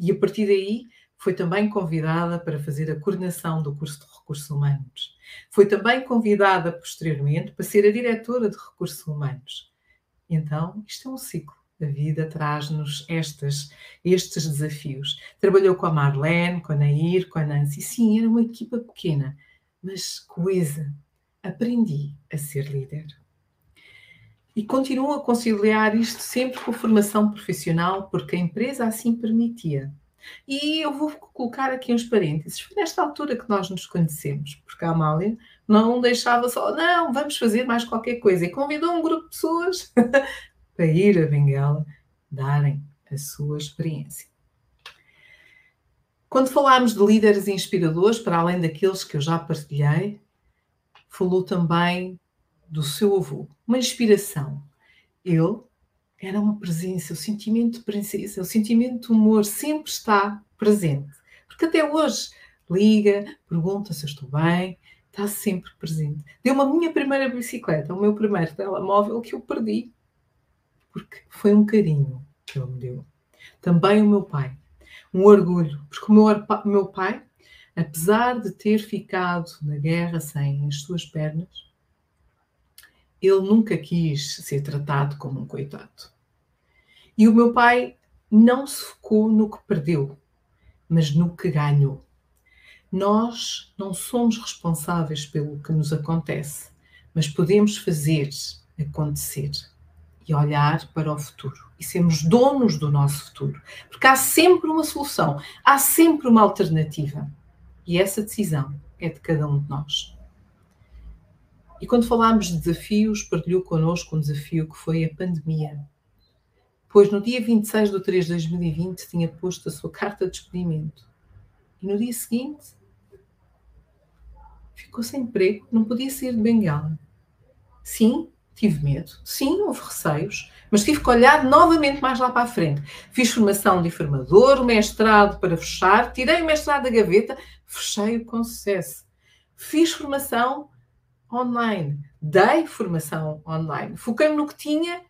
E a partir daí foi também convidada para fazer a coordenação do curso de recursos humanos. Foi também convidada posteriormente para ser a diretora de recursos humanos. Então, isto é um ciclo. A vida traz-nos estes desafios. Trabalhou com a Marlene, com a Nair, com a Nancy. Sim, era uma equipa pequena, mas coesa. Aprendi a ser líder. E continuo a conciliar isto sempre com a formação profissional, porque a empresa assim permitia. E eu vou colocar aqui uns parênteses. Foi nesta altura que nós nos conhecemos, porque a Amália não deixava só, não, vamos fazer mais qualquer coisa. E convidou um grupo de pessoas para ir a Benguela darem a sua experiência. Quando falámos de líderes inspiradores, para além daqueles que eu já partilhei, falou também do seu avô, uma inspiração. Ele era uma presença, o sentimento de presença, o sentimento de humor sempre está presente. Porque até hoje liga, pergunta se eu estou bem, está sempre presente. Deu-me a minha primeira bicicleta, o meu primeiro telemóvel que eu perdi, porque foi um carinho que ele me deu. Também o meu pai, um orgulho, porque o meu, meu pai, apesar de ter ficado na guerra sem as suas pernas, ele nunca quis ser tratado como um coitado. E o meu pai não se focou no que perdeu, mas no que ganhou. Nós não somos responsáveis pelo que nos acontece, mas podemos fazer acontecer e olhar para o futuro e sermos donos do nosso futuro, porque há sempre uma solução, há sempre uma alternativa e essa decisão é de cada um de nós. E quando falámos de desafios, partilhou connosco um desafio que foi a pandemia pois no dia 26 de 3 de 2020 tinha posto a sua carta de despedimento. E no dia seguinte ficou sem emprego, não podia sair de Bengala. Sim, tive medo, sim, houve receios, mas tive que olhar novamente mais lá para a frente. Fiz formação de enfermador, o mestrado para fechar, tirei o mestrado da gaveta, fechei-o com sucesso. Fiz formação online, dei formação online, foquei-me no que tinha.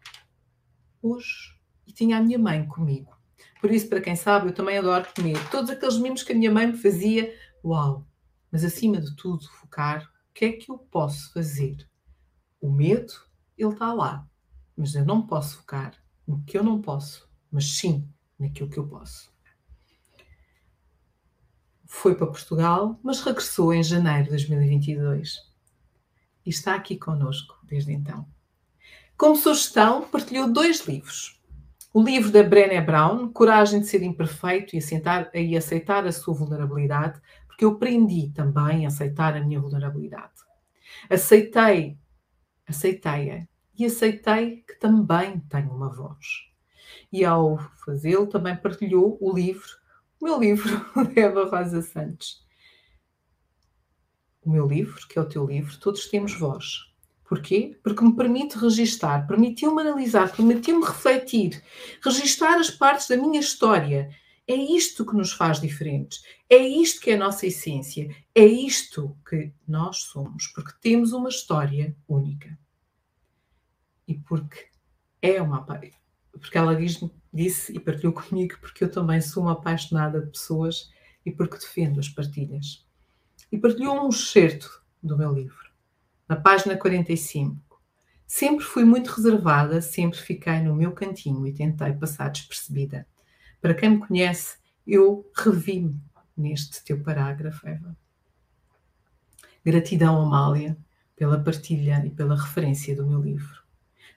Hoje e tinha a minha mãe comigo. Por isso, para quem sabe, eu também adoro comer. Todos aqueles mimos que a minha mãe me fazia, uau! Mas acima de tudo, focar o que é que eu posso fazer. O medo, ele está lá, mas eu não posso focar no que eu não posso, mas sim naquilo que eu posso. Foi para Portugal, mas regressou em janeiro de 2022 e está aqui conosco desde então. Como sugestão, partilhou dois livros o livro da Brené Brown, Coragem de Ser Imperfeito e aceitar, e aceitar a sua vulnerabilidade, porque eu aprendi também a aceitar a minha vulnerabilidade. Aceitei, aceitei-a e aceitei que também tenho uma voz. E ao fazê-lo, também partilhou o livro, o meu livro, de Eva Rosa Santos. O meu livro, que é o teu livro, todos temos voz. Porquê? Porque me permite registar, permitiu-me analisar, permitiu-me refletir, registar as partes da minha história. É isto que nos faz diferentes. É isto que é a nossa essência. É isto que nós somos, porque temos uma história única. E porque é uma porque ela diz, disse e partilhou comigo porque eu também sou uma apaixonada de pessoas e porque defendo as partilhas. E partilhou um excerto do meu livro na página 45. Sempre fui muito reservada, sempre fiquei no meu cantinho e tentei passar despercebida. Para quem me conhece, eu revi-me neste teu parágrafo, Eva. Gratidão, Amália, pela partilha e pela referência do meu livro.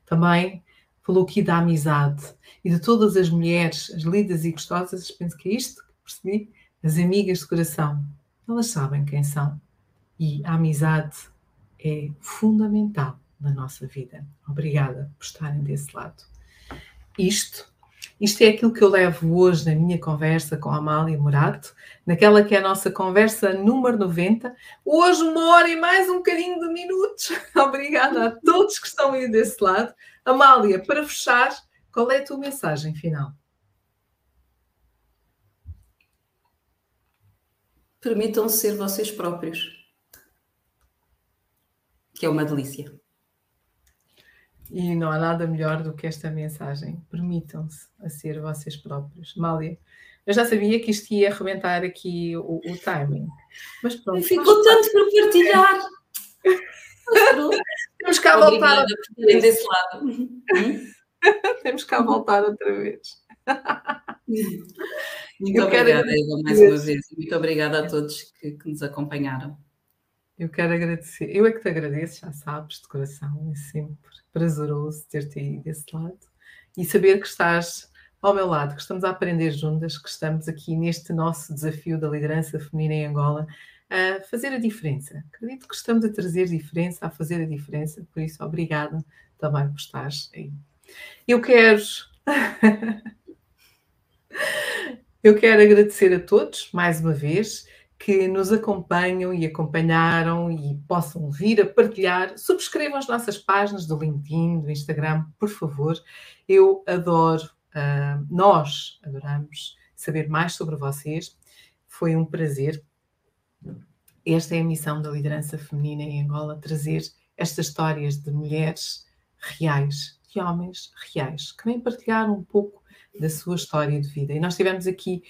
Também falou aqui da amizade e de todas as mulheres, as lindas e gostosas, penso que é isto que percebi, as amigas de coração. Elas sabem quem são. E a amizade é fundamental na nossa vida. Obrigada por estarem desse lado. Isto, isto é aquilo que eu levo hoje na minha conversa com a Amália Morato, naquela que é a nossa conversa número 90. Hoje, uma hora e mais um bocadinho de minutos. Obrigada a todos que estão aí desse lado. Amália, para fechar, qual é a tua mensagem final? Permitam ser vocês próprios, que é uma delícia. E não há nada melhor do que esta mensagem. Permitam-se a ser vocês próprios. Mália, eu já sabia que isto ia arrebentar aqui o, o timing. Mas pronto. Ficou tanto para partilhar. Temos cá voltar. desse lado. Temos cá voltar outra vez. Muito eu obrigada, Eva, mais uma vez. Muito obrigada a todos que, que, nos acompanharam. Eu quero agradecer. Eu é que te agradeço, já sabes, de coração. É sempre prazeroso ter-te aí desse lado e saber que estás ao meu lado, que estamos a aprender juntas, que estamos aqui neste nosso desafio da liderança feminina em Angola a fazer a diferença. Acredito que estamos a trazer diferença, a fazer a diferença, por isso, obrigada também por estares aí. Eu quero. Eu quero agradecer a todos, mais uma vez, que nos acompanham e acompanharam e possam vir a partilhar. Subscrevam as nossas páginas do LinkedIn, do Instagram, por favor. Eu adoro, uh, nós adoramos saber mais sobre vocês. Foi um prazer. Esta é a missão da liderança feminina em Angola, trazer estas histórias de mulheres reais, de homens reais, que vêm partilhar um pouco da sua história de vida. E nós tivemos aqui,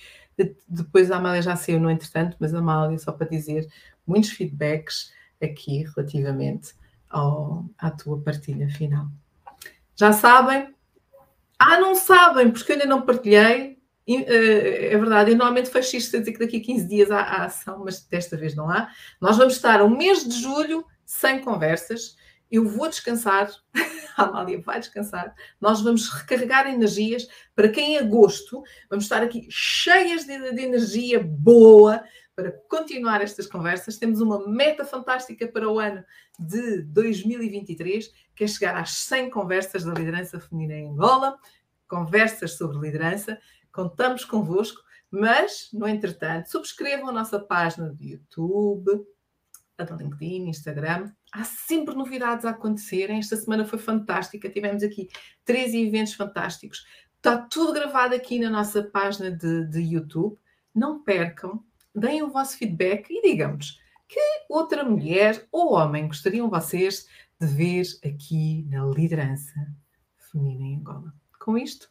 depois a Amália já saiu no entretanto, mas a Amália, só para dizer, muitos feedbacks aqui relativamente ao, à tua partilha final. Já sabem? Ah, não sabem, porque eu ainda não partilhei. Eh, é verdade, eu normalmente a dizer que daqui a 15 dias há, há ação, mas desta vez não há. Nós vamos estar o mês de julho sem conversas. Eu vou descansar a Amália vai descansar. Nós vamos recarregar energias para que em agosto vamos estar aqui cheias de, de energia boa para continuar estas conversas. Temos uma meta fantástica para o ano de 2023, que é chegar às 100 conversas da liderança feminina em Angola, conversas sobre liderança. Contamos convosco, mas, no entretanto, subscrevam a nossa página do YouTube, do LinkedIn, Instagram. Há sempre novidades a acontecerem. Esta semana foi fantástica. Tivemos aqui três eventos fantásticos. Está tudo gravado aqui na nossa página de, de YouTube. Não percam, deem o vosso feedback e digam-nos que outra mulher ou homem gostariam vocês de ver aqui na liderança feminina em Angola. Com isto,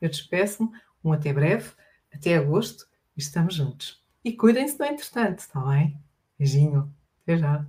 eu despeço-me. Um até breve, até agosto, estamos juntos. E cuidem-se no entretanto, está bem? Beijinho. Até já.